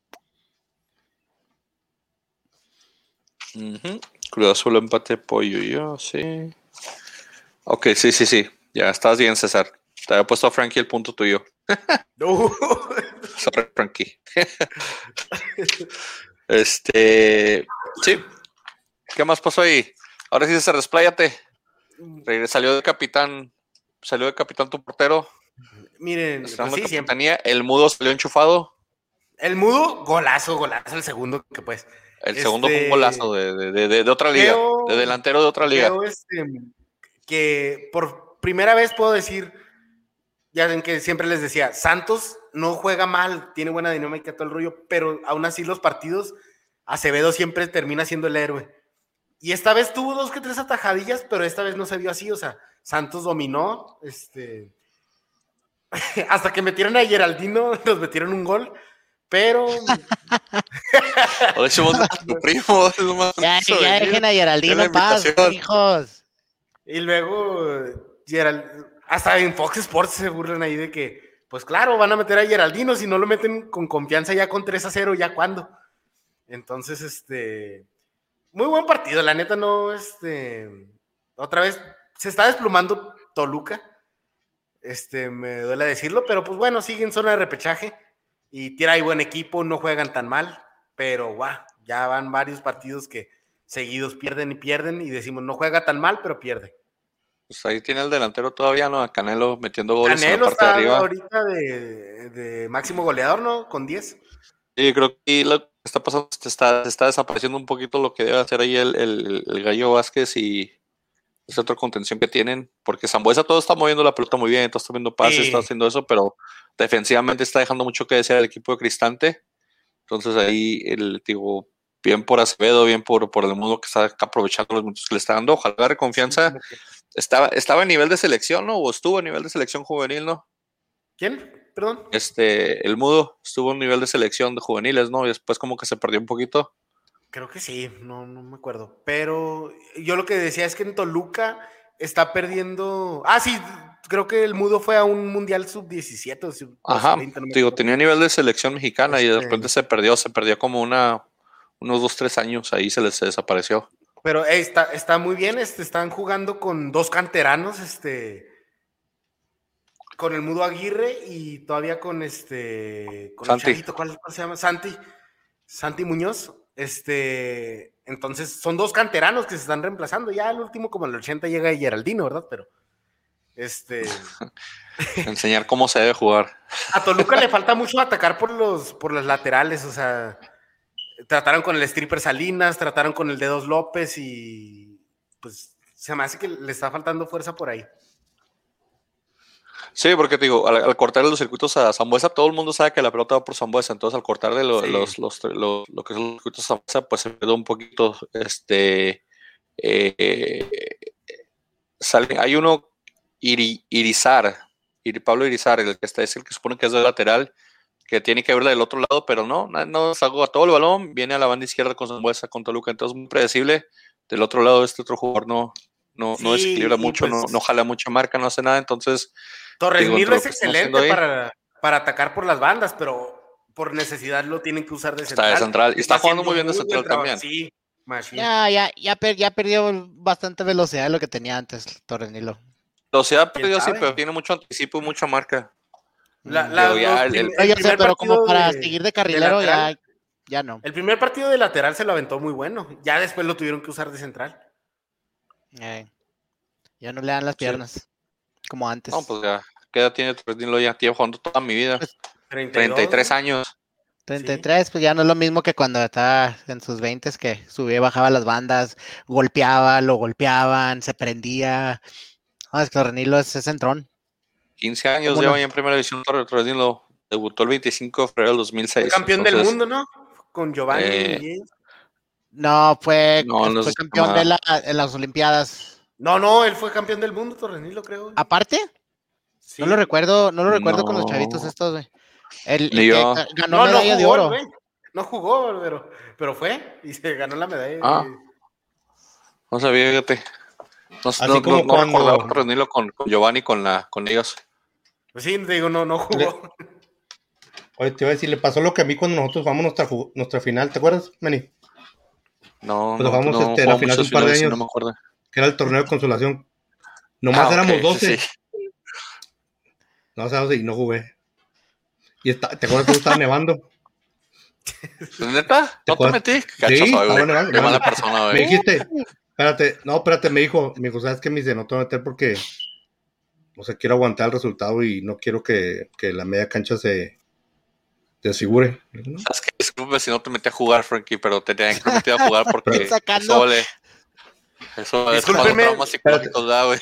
Cruz Azul empate pollo yo, sí. Ok, sí, sí, sí. Ya estás bien, César. Te había puesto a Frankie el punto tuyo. [LAUGHS] No. [LAUGHS] Sorry, Frankie. [LAUGHS] este. Sí. ¿Qué más pasó ahí? Ahora sí, César, despláyate. Salió de capitán salió de capitán tu portero. Miren, pues sí, siempre. el mudo salió enchufado. El mudo, golazo, golazo, el segundo que pues. El segundo fue un golazo de, de, de, otra liga, de delantero de otra liga. Este, que por primera vez puedo decir, ya ven que siempre les decía, Santos no juega mal, tiene buena dinámica todo el rollo, pero aún así los partidos, Acevedo siempre termina siendo el héroe. Y esta vez tuvo dos que tres atajadillas, pero esta vez no se vio así, o sea, Santos dominó, este, [LAUGHS] hasta que metieron a Geraldino, [LAUGHS] nos metieron un gol, pero... [LAUGHS] Ya, ya dejen a Geraldino paz, hijos. Y luego, Gerald, hasta en Fox Sports se burlan ahí de que, pues claro, van a meter a Geraldino, si no lo meten con confianza ya con 3 a 0, ya cuando. Entonces, este, muy buen partido, la neta no, este, otra vez se está desplumando Toluca. Este, me duele decirlo, pero pues bueno, siguen zona de repechaje y tiene ahí buen equipo, no juegan tan mal, pero guau, ya van varios partidos que seguidos pierden y pierden y decimos no juega tan mal, pero pierde. Pues ahí tiene el delantero todavía, ¿no? A Canelo metiendo goles en la parte está de arriba. ahorita de, máximo goleador, ¿no? Con 10. Sí, creo que lo que está pasando es que está, está desapareciendo un poquito lo que debe hacer ahí el, el Gallo Vázquez y, es otra contención que tienen, porque Zambuesa todo está moviendo la pelota muy bien, todo está viendo pases, está haciendo eso, pero defensivamente está dejando mucho que desear el equipo de Cristante. Entonces ahí el digo, bien por Acevedo, bien por, por el mundo que está aprovechando los minutos que le está dando. Ojalá agarre confianza. Estaba, estaba a nivel de selección, ¿no? O estuvo a nivel de selección juvenil, ¿no? ¿Quién? Perdón. Este, el mudo estuvo a un nivel de selección de juveniles, ¿no? Y después como que se perdió un poquito. Creo que sí, no, no me acuerdo. Pero yo lo que decía es que en Toluca está perdiendo. Ah, sí, creo que el mudo fue a un mundial sub-17. Ajá, digo, tenía nivel de selección mexicana y de este repente se perdió, se perdió como una, unos dos, tres años, ahí se les desapareció. Pero está, está muy bien, este, están jugando con dos canteranos, este, con el Mudo Aguirre y todavía con este, con Santi. El ¿cuál, se llama? Santi, Santi Muñoz. Este, entonces son dos canteranos que se están reemplazando. Ya el último, como en el 80, llega Geraldino, ¿verdad? Pero, este. [LAUGHS] Enseñar cómo se debe jugar. A Toluca le falta mucho atacar por los, por las laterales, o sea trataron con el stripper Salinas, trataron con el Dedos López y pues se me hace que le está faltando fuerza por ahí. Sí, porque te digo, al, cortar los circuitos a Zambuesa, todo el mundo sabe que la pelota va por Zambuesa, entonces al cortar de los, los, los, lo que son los circuitos a Zambuesa, pues se quedó un poquito, este, eh, sale, hay uno, Irizar, Pablo Irizar, el que está, es el que supone que es de lateral, que tiene que verla del otro lado, pero no, no salgo a todo el balón, viene a la banda izquierda con Zambuesa, con Toluca, entonces muy predecible. Del otro lado, este otro jugador no, no, no desequilibra mucho, no, pues no, jala mucha marca, no hace nada, entonces. Torres Nilo es excelente para, para, atacar por las bandas, pero por necesidad lo tienen que usar de central. Está de central, y está, jugando muy bien de central también. Sí, ya, ya, ya, ya perdió bastante velocidad de lo que tenía antes Torres Nilo. Velocidad perdió sí, pero tiene mucho anticipo y mucha marca. La, la, el, pero como para seguir de carrilero ya, ya no. El primer partido de lateral se lo aventó muy bueno. Ya después lo tuvieron que usar de central. Eh, ya no le dan las piernas como antes. No, pues ya. ¿Qué edad tiene Torres Ya tiene jugando toda mi vida. 33 años. 33, pues ya no es lo mismo que cuando estaba en sus 20 que subía y bajaba las bandas, golpeaba, lo golpeaban, se prendía. No, es que Renilo es, es centrón. 15 años lleva ya en primera división Torres lo debutó el 25 de febrero del 2006. Fue campeón del mundo, ¿no? Con Giovanni. Eh, no, fue, fue campeón de la, en las Olimpiadas. No, no, él fue campeón del mundo, Torrenilo, creo. ¿Aparte? No lo recuerdo, no lo recuerdo con los chavitos estos, güey. El, ganó medalla de oro. No jugó, pero, pero fue y se ganó la medalla. Ah. No sabía, fíjate. No, Así no, como no, cuando... reunirlo con, con, Giovanni con, la, con ellos. Pues sí, te digo, no, no jugó. Oye, te iba a decir, le pasó lo que a mí cuando nosotros jugamos nuestra, nuestra final, ¿te acuerdas, Manny? No, Cuando jugamos no, este, la final de un par de años, no me acuerdo. Que era el torneo de [LAUGHS] consolación. Nomás ah, éramos 12. Sí. No, o sea, y no jugué. Y está, ¿te acuerdas que estaba nevando? [LAUGHS] ¿Neta? ¿No te metí? Cacho sí, soy. Qué mala persona, güey. Me dijiste, Espérate, no, espérate, me dijo, me dijo, ¿sabes qué? Me dice, no te voy a meter porque, o sea, quiero aguantar el resultado y no quiero que, que la media cancha se desfigure. ¿no? ¿Sabes qué? Disculpe si no te metí a jugar, Frankie, pero te tenía que meter a jugar [LAUGHS] porque eso vale. Eso es cuando traumas psicológicos da, güey.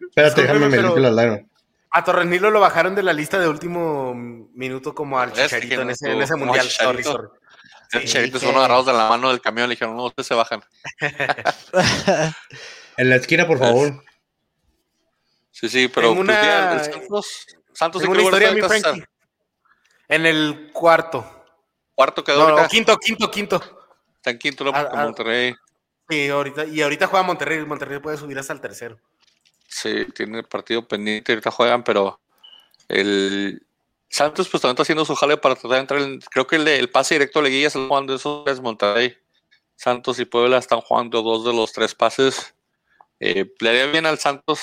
Espérate, déjame me limpio la lágrima. A Torrenilo lo bajaron de la lista de último minuto como al Chicharito en ese, en ese mundial. Sorry, sorry. Sí, Cheritos fueron agarrados de la mano del camión, le dijeron, no, ustedes se bajan. [LAUGHS] en la esquina, por favor. Sí, sí, pero una... Pues, Santos, Santos una historia, mi Frankie. En el cuarto. Cuarto quedó. No, quinto, quinto, quinto. Está en quinto, no, porque Monterrey. Sí, ahorita, y ahorita juega Monterrey. Monterrey puede subir hasta el tercero. Sí, tiene el partido pendiente, ahorita juegan, pero el, Santos pues también está haciendo su jale para tratar de entrar. creo que el, pase directo a Leguilla está jugando esos tres Monterrey. Santos y Puebla están jugando dos de los tres pases. Eh, le haría bien al Santos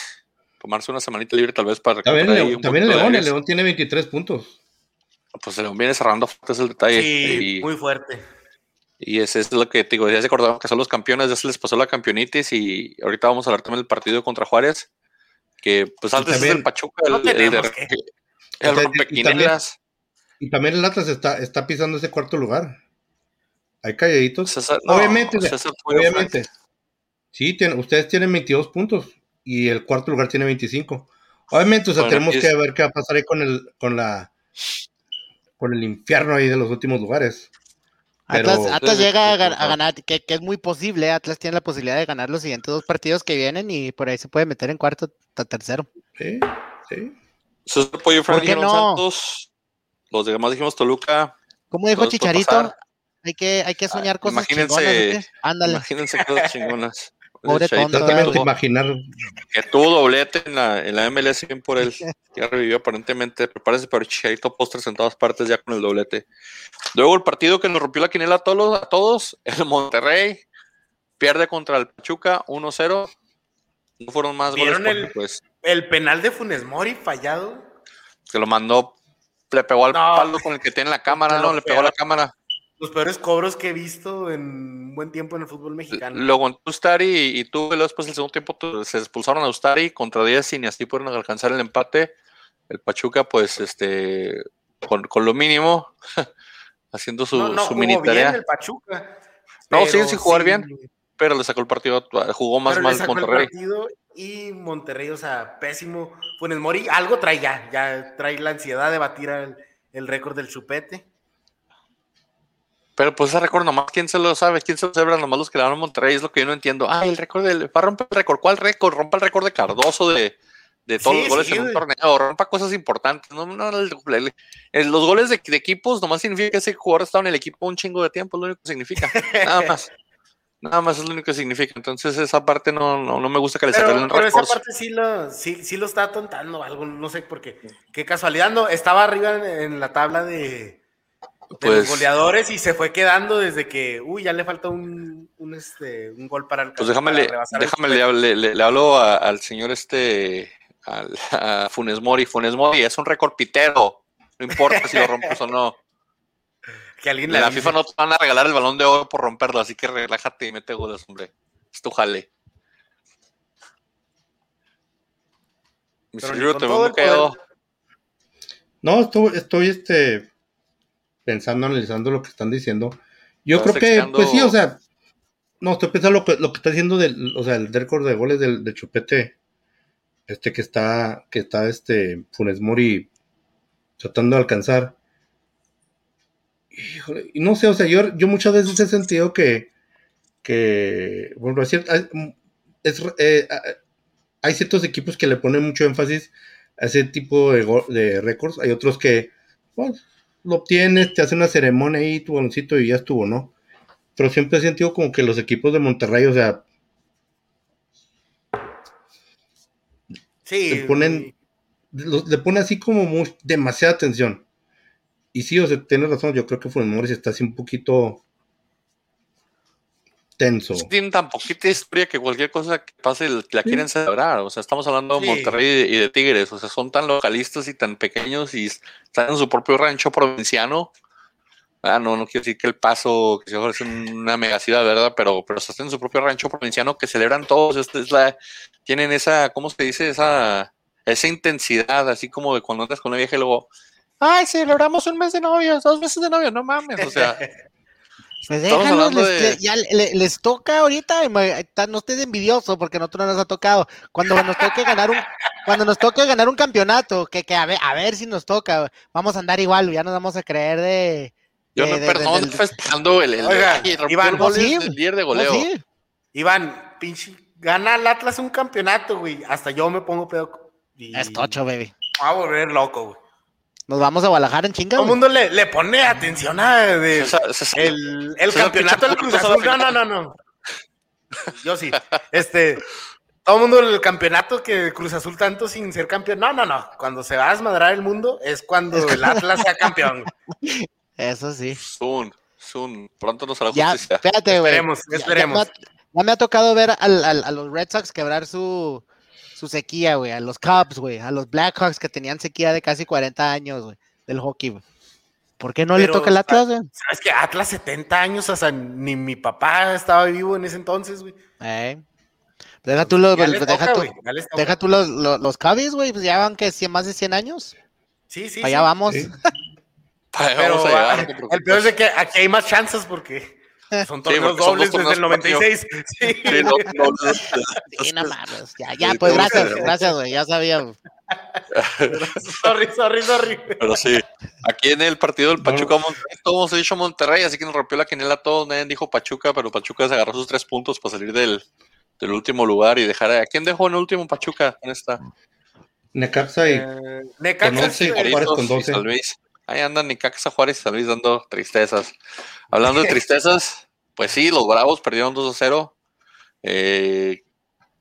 tomarse una semanita libre tal vez para También, el, también el León, el León tiene 23 puntos. Pues el León viene cerrando fuerte, es el detalle. Sí, muy fuerte. Y ese es lo que te digo, ya se acordaban que son los campeones, ya se les pasó la campeonitis y ahorita vamos a hablar también del partido contra Juárez, que pues antes es el Pachuca, el, el y, también, y también el Atlas está, está pisando ese cuarto lugar. Hay calladitos. obviamente, obviamente. Sí, ustedes tienen 22 puntos y el cuarto lugar tiene 25. Obviamente, o sea, tenemos que ver qué va a pasar ahí con el, con la, con el infierno ahí de los últimos lugares. Atlas, Atlas llega a, ganar, que, que, es muy posible. Atlas tiene la posibilidad de ganar los siguientes dos partidos que vienen y por ahí se puede meter en cuarto, tercero. Sí, sí. César Pollo Fran no? Santos. Los demás dijimos Toluca. ¿Cómo dijo Chicharito? Hay que, hay que soñar ah, cosas imagínense, Ándale. Imagínense cosas chingonas. [LAUGHS] Pobre tonto. imaginar. Que tuvo doblete en la, en la MLS por él. Ya revivió aparentemente. Prepárese para Chicharito postres en todas partes ya con el doblete. Luego el partido que nos rompió la quinela a todos, a todos el Monterrey pierde contra el Pachuca 1-0. No fueron más goles. el, pues, el penal de Funes Mori fallado? Que lo mandó, le pegó al palo con el que tiene la cámara, ¿no? Le pegó a la cámara los peores cobros que he visto en un buen tiempo en el fútbol mexicano. Luego en Ustari y tú, después del segundo tiempo se expulsaron a Ustari contra 10 y ni así pudieron alcanzar el empate. El Pachuca, pues, este, con, lo mínimo, [LAUGHS] haciendo su, no, no, su mini tarea. el Pachuca. No, siguen sin jugar bien, pero le sacó el partido, jugó más mal Monterrey. El partido y Monterrey, o sea, pésimo. Funes Mori, algo trae ya, ya trae la ansiedad de batir el, el récord del chupete. Pero pues ese récord nomás, ¿quién se lo sabe? ¿Quién se lo sabe? Nomás los que le dan a Monterrey es lo que yo no entiendo. Ah, el récord del... Va a romper el récord. ¿Cuál récord? Rompa el récord de Cardoso de, de todos los goles en un torneo. Rompa cosas importantes. No, no, los goles de, equipos nomás significa que ese jugador estado en el equipo un chingo de tiempo. Es lo único que significa. [LAUGHS] Nada más. Nada más es lo único que significa. Entonces, esa parte no, no, me gusta que le saquen Pero esa parte sí lo, sí, sí lo está atontando algo, no sé por qué. Qué casualidad, no. Estaba arriba en la tabla de, pues, los goleadores y se fue quedando desde que, uy, ya le falta un, un, este, un gol para el Pues déjame, le, déjame le, le, hablo al señor este, al, [LAUGHS] a Funes Mori. Funes Mori es un récord pitero, no importa si lo rompes o no. [LAUGHS] Que alguien la FIFA no te van a regalar el balón de oro por romperlo, así que relájate y mete goles, hombre. Es tu jale. No, estoy, estoy este, pensando, analizando lo que están diciendo. Yo creo que, pues sí, o sea, no, estoy pensando lo que, lo que está diciendo del, o sea, el récord de goles del, Chupete, este que está, que está este Funes Mori tratando de alcanzar. Híjole, y no sé, o sea, yo, yo muchas veces he sentido que, que bueno, es, eh, hay ciertos equipos que le ponen mucho énfasis a ese tipo de, de récords, hay otros que, lo obtienes, te hace una ceremonia ahí, tu baloncito y ya estuvo, ¿no? Pero siempre he sentido como que los equipos de Monterrey, o sea. Sí. Le ponen, le ponen así como muy, demasiada atención. Y sí, o sea, tienes razón, yo creo que Funes está así un poquito tenso. Tienen tan poquita historia que cualquier cosa que pase la quieren celebrar. O sea, estamos hablando de Monterrey y de Tigres. O sea, son tan localistas y tan pequeños y están en su propio rancho provinciano. Ah, no, no quiero decir que el paso, que es una mega ciudad, ¿verdad? Pero, pero están en su propio rancho provinciano que celebran todos. Esta es la, tienen esa, ¿cómo se dice? Esa, esa intensidad, así como de cuando andas con una vieja y luego, ay, celebramos un mes de novios, dos meses de novios, no mames. O sea, [LAUGHS] Pues les, ya les, toca ahorita, no estés envidioso porque a nosotros no nos ha tocado. Cuando nos toque ganar un, cuando nos toque ganar un campeonato, que, que a ver, a ver si nos toca, vamos a andar igual, ya nos vamos a creer de. Yo no, perdón, festejando el, el, Iván, el líder de goleo. Iván, pinche, gana el Atlas un campeonato, güey. Hasta yo me pongo pedo. Es tocho, baby. Va a volver loco, güey. Nos vamos a Guadalajara en chinga. Todo el mundo le, le, pone atención a el, el campeonato del Cruz Azul. No, no, no, no. Yo sí. Este, todo el mundo el campeonato que Cruz Azul tanto sin ser campeón. No, no, no. Cuando se va a desmadrar el mundo es cuando el Atlas sea campeón. [LAUGHS] Eso sí. Soon, soon. Pronto nos hará ya, justicia. Espérate, güey. Esperemos, esperemos. Ya, me ha tocado ver al, al, a los Red Sox quebrar su, su sequía, güey, a los Cubs, güey, a los Blackhawks que tenían sequía de casi 40 años, güey, del hockey, güey. ¿Por qué no le toca el Atlas, güey? ¿Sabes que Atlas 70 años, o sea, ni mi papá estaba vivo en ese entonces, güey. Eh. Deja tú los, deja, tú, deja tú los, los, los Cubs, güey, pues ya van que más de 100 años. Sí, sí. Allá vamos. Pero el peor es de que aquí hay más chances porque son torneos dobles desde el 96. Sí, sí no, no, Ya, ya, pues gracias, gracias, güey, ya sabía. [LAUGHS] sorry, sorry, sorry. Pero sí, aquí en el partido del Pachuca Monterrey, todos hemos dicho Monterrey, así que nos rompió la quinela a todos. Nadie dijo Pachuca, pero Pachuca se agarró sus tres puntos para salir del, del último lugar y dejar. ¿A quién dejó en el último Pachuca en esta? Necaxa y eh, Necaxa y Juárez con 12. Ahí andan Necaxa, Juárez y San Luis dando tristezas. Hablando de [LAUGHS] tristezas, pues sí, los Bravos perdieron 2 0. Eh,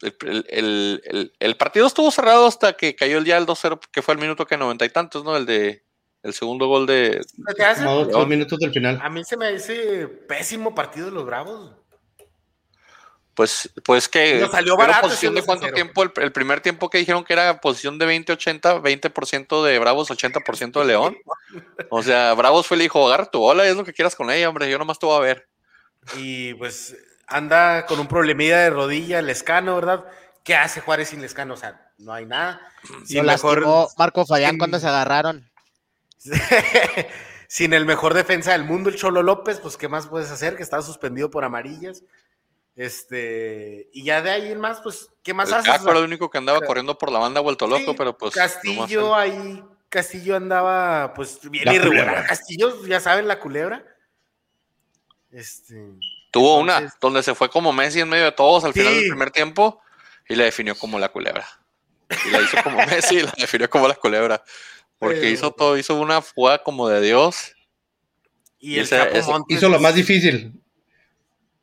el, partido estuvo cerrado hasta que cayó el día el 2-0, que fue el minuto que noventa y tantos, ¿no? El de el segundo gol de. Dos minutos del final. A mí se me dice pésimo partido de los Bravos. Pues, pues que. salió barato. posición de cuánto tiempo? El, primer tiempo que dijeron que era posición de 20-80, 20%, de Bravos, 80% de León. O sea, Bravos fue el hijo, agarra tu bola, es lo que quieras con ella, hombre, yo nomás te voy a ver. Y pues anda con un problemilla de rodilla, Lescano, ¿verdad? ¿Qué hace Juárez sin Lescano? O sea, no hay nada. Sin mejor... Marco Fallán cuando se agarraron. [LAUGHS] sin el mejor defensa del mundo, el Cholo López, pues ¿qué más puedes hacer? Que está suspendido por amarillas. Este, y ya de ahí en más, pues, ¿qué más haces? Caco era el único que andaba corriendo por la banda vuelto loco, pero pues. Castillo ahí, Castillo andaba, pues, bien irregular. Castillo, ya saben, la culebra. Este. Tuvo una donde se fue como Messi en medio de todos al final del primer tiempo y la definió como la culebra. Y la hizo como [LAUGHS] Messi y la definió como la culebra. Porque hizo todo, hizo una jugada como de Dios. Y, el Chapo Montes, hizo lo más difícil.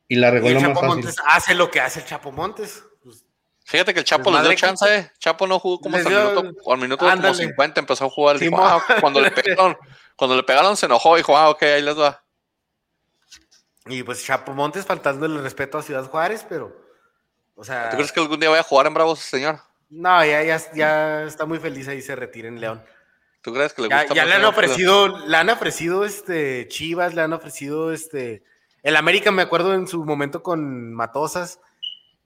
Y la regó lo más fácil. Montes hace lo que hace el Chapo Montes. Pues, Fíjate que el Chapo le dio chance. Eh. Chapo no jugó como hasta el minuto, al minuto como 50 empezó a jugar. Ah, cuando, le pegaron, cuando le pegaron se enojó y dijo, ah, ok, ahí les va. Y pues Chapo Montes faltando el respeto a Ciudad Juárez, pero. O sea. ¿Tú crees que algún día vaya a jugar en Bravos, señor? No, ya, ya, ya está muy feliz ahí se retira en León. ¿Tú crees que le gusta Ya, ya le han ofrecido, le han ofrecido este Chivas, le han ofrecido este. El América, me acuerdo en su momento con Matosas.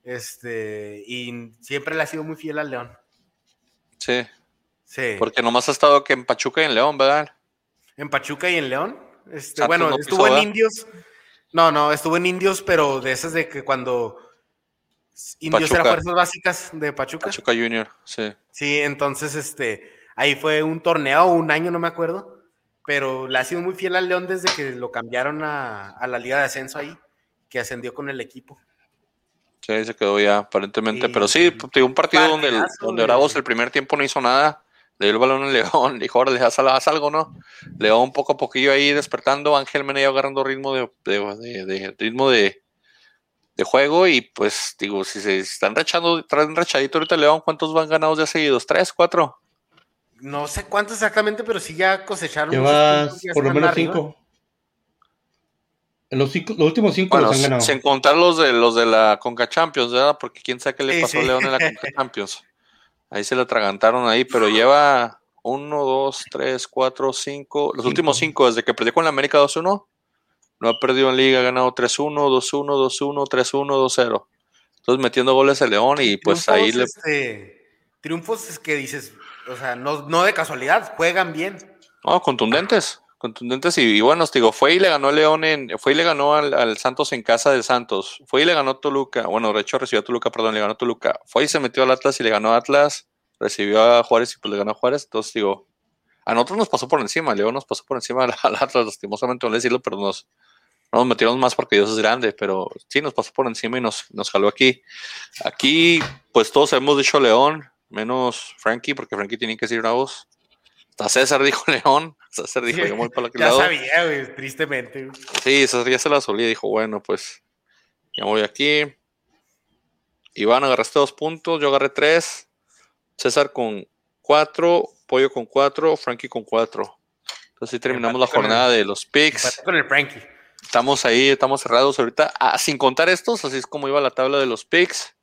Este. Y siempre le ha sido muy fiel al León. Sí. Sí. Porque nomás ha estado que en Pachuca y en León, ¿verdad? En Pachuca y en León. Este, bueno, estuvo en Indios. No, no, estuvo en Indios, pero de esas de que cuando Indios era fuerzas básicas de Pachuca. Pachuca Junior, sí. Sí, entonces este ahí fue un torneo, un año, no me acuerdo, pero le ha sido muy fiel al León desde que lo cambiaron a, la Liga de Ascenso ahí, que ascendió con el equipo. Sí, se quedó ya, aparentemente, pero sí, tuvo un partido donde, donde Bravos el primer tiempo no hizo nada le dio el balón a León, [LAUGHS] dijo, ahora le haz, algo, ¿no? León poco a poquillo ahí despertando, Ángel Mena agarrando ritmo de, ritmo de, juego y pues digo, si se están rechando, traen rechadito ahorita León, ¿cuántos van ganados ya seguidos? ¿Tres, cuatro? No sé cuántos exactamente, pero sí ya cosecharon. Llevas por lo menos cinco. En los, cinco, los últimos cinco los han ganado. Sin contar los de los de la Conca Champions, ¿verdad? Porque quién sabe qué le pasó a León en la Conca [LAUGHS] Champions. Ahí se le atragantaron ahí, pero lleva uno, dos, tres, cuatro, cinco. Los últimos cinco, desde que perdió con la América 2-1, no ha perdido en liga, ha ganado 3-1, 2-1, 2-1, 3-1, 2-0. Entonces metiendo goles el León y pues ahí le. Este, triunfos es que dices, o sea, no, no de casualidad, juegan bien. No, contundentes contundentes y, bueno, digo, fue y le ganó León en, fue y le ganó al, Santos en casa de Santos, fue y le ganó Toluca, bueno, de hecho recibió a Toluca, perdón, le ganó Toluca, fue y se metió al Atlas y le ganó a Atlas, recibió a Juárez y pues le ganó a Juárez, entonces digo, a nosotros nos pasó por encima, León nos pasó por encima al, [LAUGHS] Atlas, lastimosamente no decirlo, pero nos, nos metimos más porque Dios es grande, pero sí nos pasó por encima y nos, nos jaló aquí. Aquí, pues todos hemos dicho León, menos Frankie, porque Frankie tiene que decir una voz. Hasta César dijo [LAUGHS] León, César dijo, yo voy para aquel [LAUGHS] ya sabía, güey, tristemente. Sí, César ya se la solía, dijo, bueno, pues ya voy aquí. Iván agarraste dos puntos, yo agarré tres. César con cuatro, Pollo con cuatro, Frankie con cuatro. Entonces sí terminamos la jornada de los picks. Con el Frankie. Estamos ahí, estamos cerrados ahorita. Ah, sin contar estos, así es como iba la tabla de los picks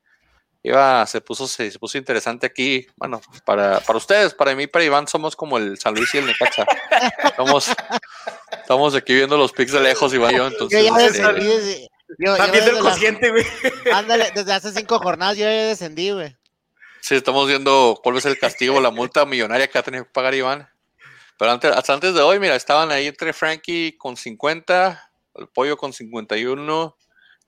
iba, se puso, se, puso interesante aquí. Bueno, para, para ustedes, para mí, para Iván, somos como el San Luis y el Necaxa. Estamos, estamos aquí viendo los pics de lejos, Iván y yo. Entonces, yo ya este, viendo el cociente, güey. Ándale, desde hace cinco jornadas yo ya descendí, güey. Sí, estamos viendo cuál es el castigo, la multa millonaria que va a tener que pagar Iván. Pero antes, hasta antes de hoy, mira, estaban ahí entre Frankie con 50, el pollo con 51,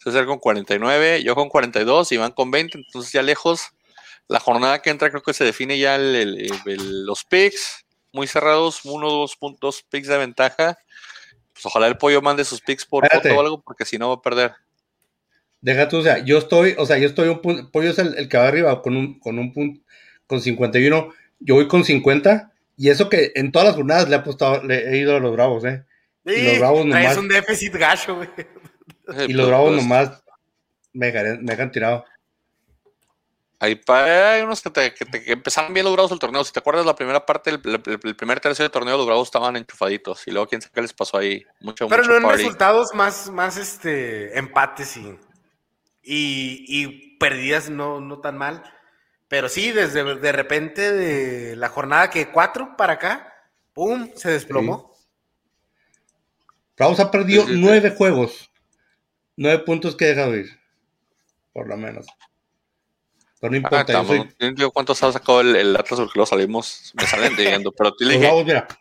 César con 49, yo con 42, Iván con 20, entonces ya lejos. La jornada que entra creo que se define ya los picks, muy cerrados, uno, dos puntos, picks de ventaja. Pues ojalá el pollo mande sus picks por foto o algo, porque si no va a perder. Deja tú, o sea, yo estoy, o sea, yo estoy un punto, pollo es el, que va arriba con un, con un punto, con 51. Yo voy con 50. Y eso que en todas las jornadas le, he apostado, le he ido a los Bravos, ¿eh? y los Bravos nomás. Es un déficit gacho, güey. Y los Bravos pues, nomás me, me han tirado. Hay, hay unos que, te, que, empezaron bien los Bravos el torneo. Si te acuerdas, la primera parte, el, primer tercio del torneo, los Bravos estaban enchufaditos. Y luego, quién sabe qué les pasó ahí. Mucho, Pero no en resultados más, más este, empates y, y, y perdidas no, no tan mal. Pero sí, desde de repente de la jornada que cuatro para acá, ¡pum! se desplomó. Bravos ha perdido nueve juegos. Nueve puntos que deja de ir. Por lo menos. Pero no importa. yo cuántos ha sacado el, Atlas porque lo salimos, me salen. Pero te [LAUGHS] dije,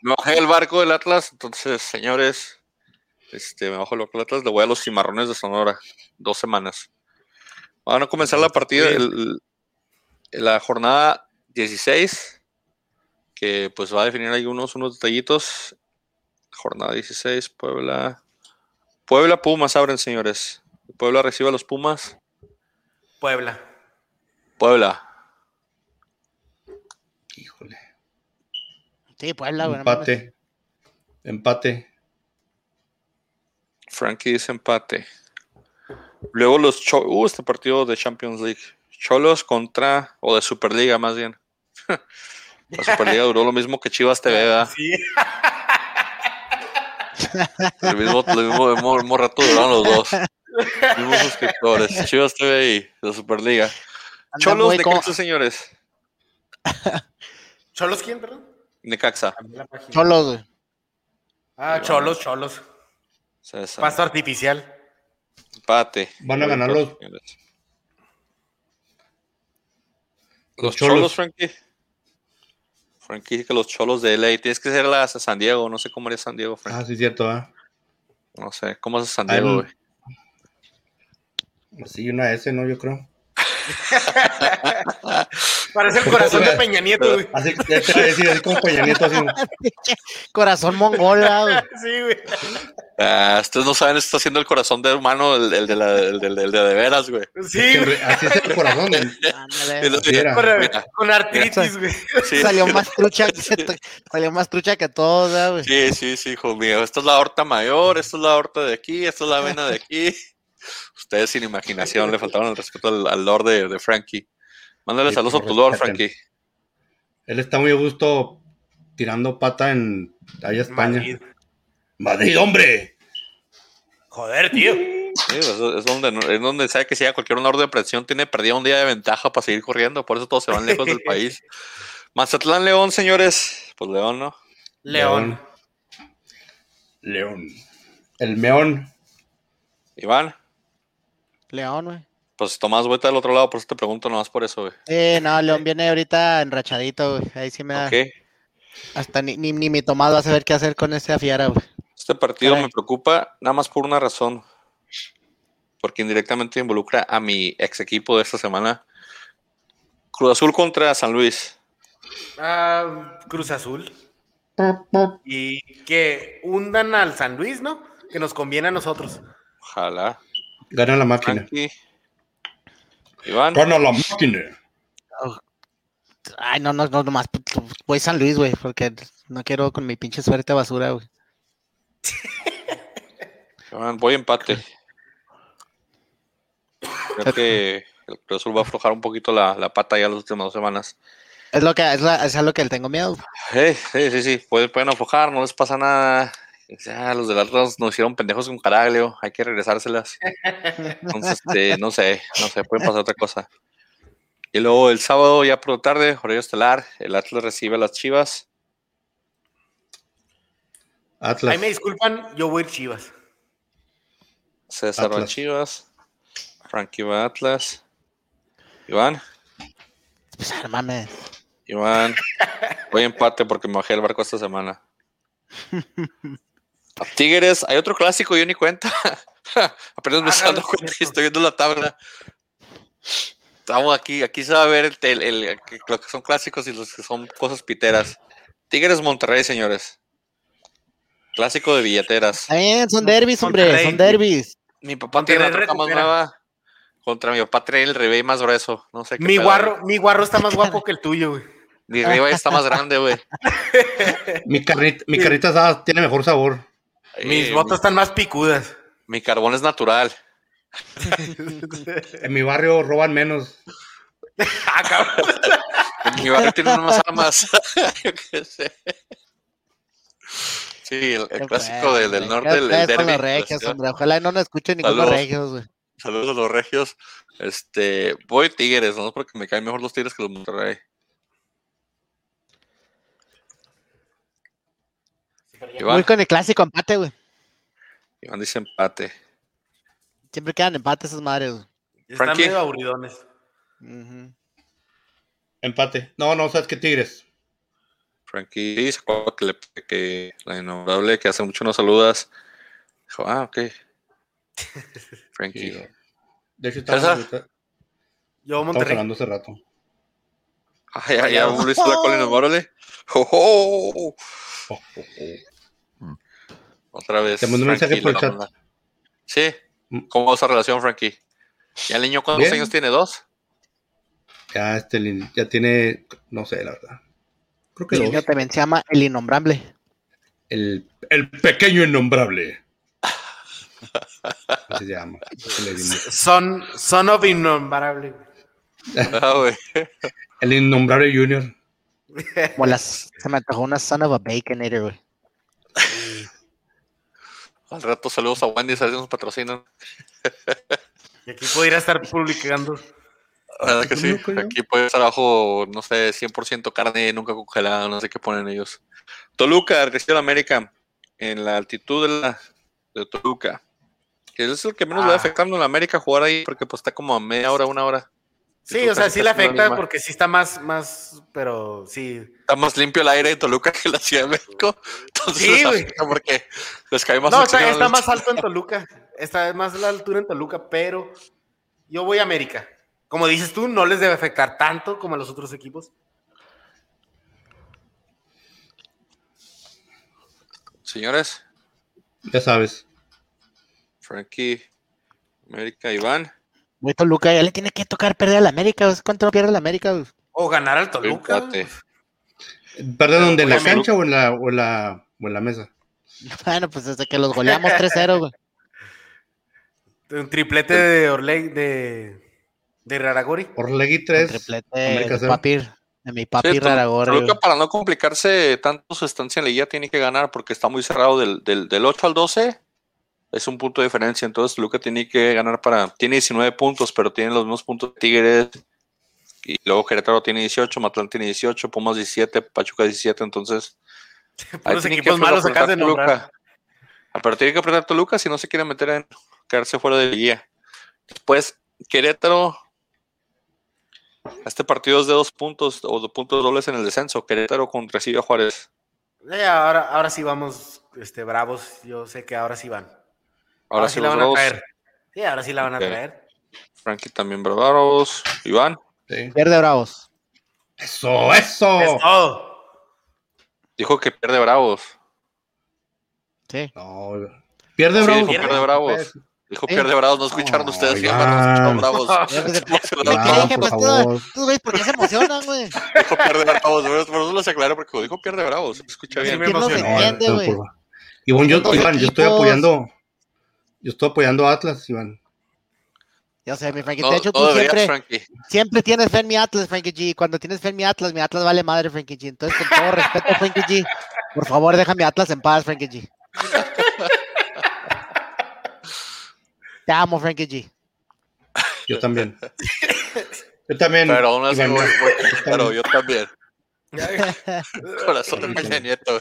me bajé el barco del Atlas, entonces, señores, este, me bajo el barco del Atlas, le voy a los cimarrones de Sonora. Dos semanas. Van a comenzar la partida. El, la jornada 16, que pues va a definir algunos unos detallitos. Jornada 16, Puebla. Puebla Pumas abren, señores. Puebla recibe a los Pumas. Puebla. Puebla. Híjole. Sí, Puebla, Empate. Empate. Frankie dice empate. Luego los uh, este partido de Champions League. Cholos contra, o de Superliga más bien. [LAUGHS] La Superliga duró lo mismo que Chivas TV, ¿verdad? [LAUGHS] Sí. El mismo, el mismo, rato duraron los dos. Los mismos suscriptores. Chivas TV y la Superliga. Cholos de Caxa, señores. [LAUGHS] ¿Cholos quién, perdón? Necaxa. Cholos, güey. Ah, Cholos, Cholos. Pasto artificial. Empate. Van a ganar los, Los cholos, Frankie. Frankie, que los cholos de LA. Tienes que ser la de San Diego. No sé cómo haría San Diego, Frankie. Ah, sí, cierto, ¿eh? No sé. ¿Cómo es San Diego, güey? Sí, una S, ¿no? Yo creo. [LAUGHS] Parece el corazón de Peña Nieto, güey. Así, así como Peña Nieto, así. [LAUGHS] corazón mongola, güey. [LAUGHS] Sí, güey. Ah, ustedes no saben, está haciendo el corazón de humano, el, el de la, el, de, el de, de veras, güey. Sí, güey. Así es el corazón. [LAUGHS] con, artritis, güey. Salió más trucha que, salió más trucha que todo, güey. Sí, sí, sí, hijo mío. Esta es la aorta mayor, esta es la aorta de aquí, esta es la vena de aquí. Ustedes sin imaginación le faltaron el respeto al, Lord de, Frankie. Mándale saludos a tu Lord, Frankie. Él está muy a gusto tirando pata en allá España. Madrid. hombre. Joder, tío. es, donde, es donde sabe que si hay cualquier honor de presión tiene perdida un día de ventaja para seguir corriendo, por eso todos se van lejos del [LAUGHS] país. Mazatlán León, señores. Pues León, ¿no? León. León. El meón. Iván. León, güey. Pues Tomás, vuelta del otro lado, por eso te pregunto nomás por eso, güey. Eh, no, León viene ahorita enrachadito, güey. Ahí sí me da. ¿Qué? Hasta ni, ni, mi tomado va a saber qué hacer con ese afiara, güey. Este partido me preocupa nada más por una razón. Porque indirectamente involucra a mi ex equipo de esta semana. Cruz Azul contra San Luis. Ah, Cruz Azul. y que hundan al San Luis, ¿no? Que nos conviene a nosotros. Ojalá. Gana la máquina. Iván. Gana la máquina. Ay, no, no, no, nomás voy San Luis, güey, porque no quiero con mi pinche suerte basura, güey. [LAUGHS] voy empate. Creo que el Cruz va a aflojar un poquito la, la, pata ya las últimas dos semanas. Es lo que es, la, es a lo que le tengo miedo. Sí, sí, sí, sí. Pueden, pueden aflojar, no les pasa nada. Ya, los del Atlas nos hicieron pendejos con Caraglio, hay que regresárselas. Entonces, este, no sé, no sé, pueden pasar otra cosa. Y luego el sábado, ya por la tarde, horario estelar, el Atlas recibe a las Chivas. Atlas. Ahí me disculpan, yo voy a ir Chivas. César va Chivas. Frankie va Atlas. Iván. Pues mames. Iván. Voy a empate porque me bajé el barco esta semana. [LAUGHS] Tigres, hay otro clásico, yo ni cuenta. [LAUGHS] Apenas me estoy dando cuenta y estoy viendo la tabla. Estamos aquí, aquí se va a ver el, lo que son clásicos y los que son cosas piteras. Tigres Monterrey, señores. Clásico de billeteras. son derbis, hombre, son derbis. Mi papá tiene una más nueva. Contra mi papá trae el revés más grueso. No sé mi guarro, mi guarro está más guapo que el tuyo, güey. Mi ribeye está más grande, güey. [LAUGHS] mi, carnita, mi carnita tiene mejor sabor. Mis botas están más picudas. Mi carbón es natural. en mi barrio roban menos. [LAUGHS] Ah, en mi barrio tienen más armas. [LAUGHS] Sí, el, clásico del, del norte, el, el derby. Los regios, hombre. Ojalá no nos escuchen ninguno regios, güey. Saludos a los regios. Este, voy Tigres, no porque me caen mejor los Tigres que los Monterrey. Voy con el clásico empate, güey. Iván dice empate. Siempre quedan empates esas madres, güey. Están medio aburridones. Empate. No, no, ¿sabes qué Tigres? Frankie se acuerda que, le, que la innombrable que hace mucho nos saludas. Dijo, ah, ok. [LAUGHS] Frankie. de hecho, estamos Yo Monterrey. hablando hace rato. Ah, ya, ya, volviste la cola innombrable. ¡Oh, oh! Oh, Otra vez. Te mandó un mensaje por el chat. Sí. Mm. ¿Cómo va esa relación, Frankie? ¿Ya el niño cuántos años tiene? ¿Dos? Ya, este, ya tiene, no sé, la verdad. Creo que el también se llama El Innombrable. El, el pequeño innombrable. [LAUGHS] Así se llama. Son, son of Innombrable. Ah, el Innombrable Junior. Como las, se me antojó una son of a baconator, güey. Al rato saludos a Wendy, si nos patrocinan. Y aquí podría estar publicando. ¿Verdad que sí? Aquí puede estar abajo, no sé, 100% carne, nunca congelada, no sé qué ponen ellos. Toluca, recibe a América en la altitud de, la, de Toluca. Que es el que menos le va ah. afectando en la América jugar ahí, porque pues está como a media hora, una hora. Sí, o sea, sí le afecta porque sí está más, más, pero sí. Está más limpio el aire de Toluca que la Ciudad de México. Entonces sí, güey. Porque les cae más No, está, está más alto en Toluca. Está más la altura en Toluca, pero yo voy a América. Como dices tú, no les debe afectar tanto como a los otros equipos. Señores. Ya sabes. Frankie, América, Iván. Muy Toluca, ya le tiene que tocar perder al América. ¿Cuánto no pierde el América? O ganar al Toluca. ¿Perder donde? ¿En la cancha o en la, o la, o en la mesa? [LAUGHS] Bueno, pues desde que los goleamos 3-0, güey. Un triplete de Orley de de Raragori. Orlegui 3. de Papir. De mi papi Raragori. para no complicarse tanto su estancia en la guía tiene que ganar porque está muy cerrado del, del, 8 al 12. Es un punto de diferencia. Entonces Luca tiene que ganar para. Tiene 19 puntos, pero tiene los mismos puntos de Tigres. Y luego Querétaro tiene 18, Matlán tiene 18, Pumas 17, Pachuca 17. Entonces. [LAUGHS] Los equipos malos acá de Toluca. Pero tiene que aprender Toluca si no se quiere meter en quedarse fuera de la guía. Después, Querétaro este partido es de dos puntos o de puntos dobles en el descenso. Querétaro con recibe a Juárez. ahora, ahora sí vamos, este, bravos. Yo sé que ahora sí van. Ahora, sí, la van a traer. Sí, ahora sí la van a traer. Frankie también bravos. Iván. Sí. Pierde bravos. Eso, eso. Dijo que pierde bravos. Sí. No, pierde bravos. Sí, pierde bravos. Dijo pierde bravos, no escucharon ustedes, no escucharon bravos. [LAUGHS] [LAUGHS] Tú ves por qué se emocionan, güey. Dijo pierde bravos, por eso lo aclaré porque dijo pierde bravos, escucha bien. ¿Quién no güey? Iván, yo, Iván, yo estoy apoyando, yo estoy apoyando a Atlas, Iván. Ya sé, mi Frankie, de hecho tú siempre, siempre tienes fe en mi Atlas, Frankie G. Cuando tienes fe en mi Atlas, mi Atlas vale madre, Frankie G. Entonces, con todo respeto, Frankie G, por favor, deja mi Atlas en paz, Frankie G. Te amo, Frankie G. Yo también. Yo también. Pero aún así, pero yo también. Corazón de Peña Nieto.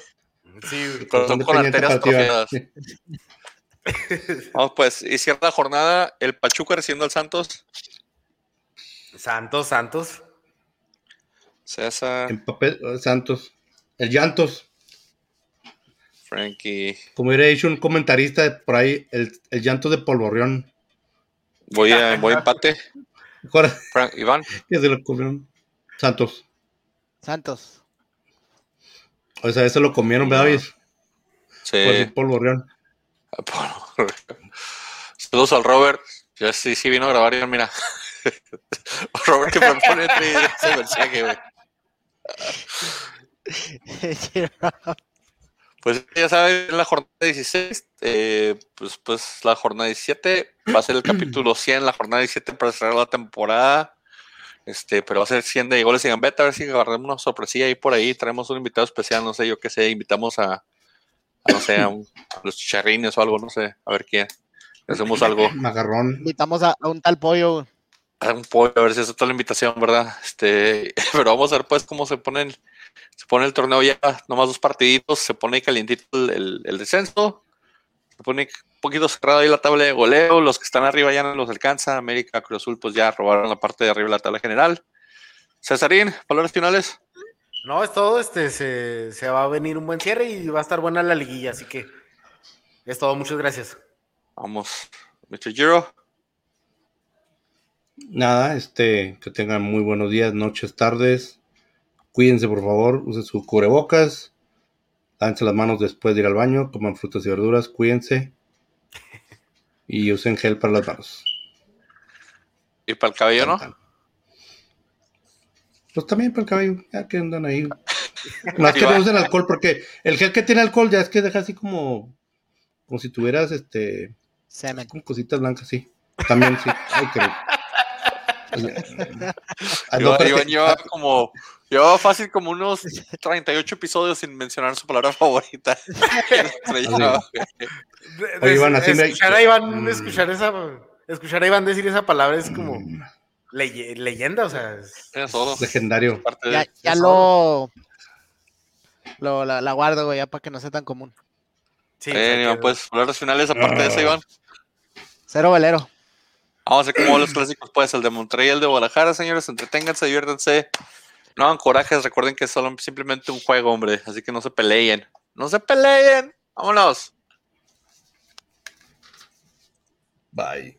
Sí, corazón con arterias. [LAUGHS] Vamos pues, y cierra la jornada, el Pachuca recibiendo al Santos. Santos, Santos. César. En papel, Santos. El Llantos. Frankie. Como hubiera dicho un comentarista por ahí, el, el llanto de Polvorreón. Voy a, voy a [LAUGHS] empate. Frank, Iván. ¿Qué se lo comieron? Santos. Santos. O sea, eso lo comieron, ¿verdad? Sí. Por [LAUGHS] Saludos al Robert. Ya sí, sí vino a grabar y mira. [LAUGHS] Robert que propone ese mensaje, güey. [LAUGHS] Pues ya saben, la jornada 16, eh, pues, pues la jornada 17 va a ser el capítulo 100, la jornada 17 para cerrar la temporada. Este, pero va a ser 100 de goles y gambeta, a ver si agarramos una sorpresilla ahí por ahí, traemos un invitado especial, no sé, yo qué sé, invitamos a, no sé, a, los chicharrines o algo, no sé, a ver quién. Hacemos algo. [LAUGHS] Magarrón. Invitamos a, un tal pollo. A un pollo, a ver si es toda la invitación, ¿verdad? Este, [LAUGHS] pero vamos a ver pues cómo se ponen se pone el torneo ya, nomás dos partiditos, se pone calientito el, el, descenso, se pone un poquito cerrado ahí la tabla de goleo, los que están arriba ya no los alcanza, América, Cruz Azul pues ya robaron la parte de arriba de la tabla general. Cesarín, valores finales. No, es todo, este, se, se va a venir un buen cierre y va a estar buena la liguilla, así que es todo, muchas gracias. Vamos, Mr. Giro. Nada, este, que tengan muy buenos días, noches, tardes. Cuídense, por favor, usen su cubrebocas, lávense las manos después de ir al baño, coman frutas y verduras, cuídense y usen gel para las manos. ¿Y para el cabello no? Pues también para el cabello, ya que andan ahí. [LAUGHS] Más que no usen alcohol, porque el gel que tiene alcohol ya es que deja así como, como si tuvieras este. Semen. Con cositas blancas, sí. También sí. Ay, qué [LAUGHS] yo, como yo fácil como unos 38 episodios sin mencionar su palabra [LAUGHS] favorita. escuchar a Iván mm. escuchar esa escuchar a Iván decir esa palabra es como leyenda, o sea, es, legendario. Ya, lo, lo la, guardo, ya para que no sea tan común. Sí, Iván, pues palabras finales aparte de eso, Iván. Cero velero. Vamos a ver cómo los clásicos, pues, el de Monterrey y el de Guadalajara, señores. Entreténganse, diviértanse. No hagan corajes, recuerden que es solo simplemente un juego, hombre. Así que no se peleen. ¡No se peleen! ¡Vámonos! Bye.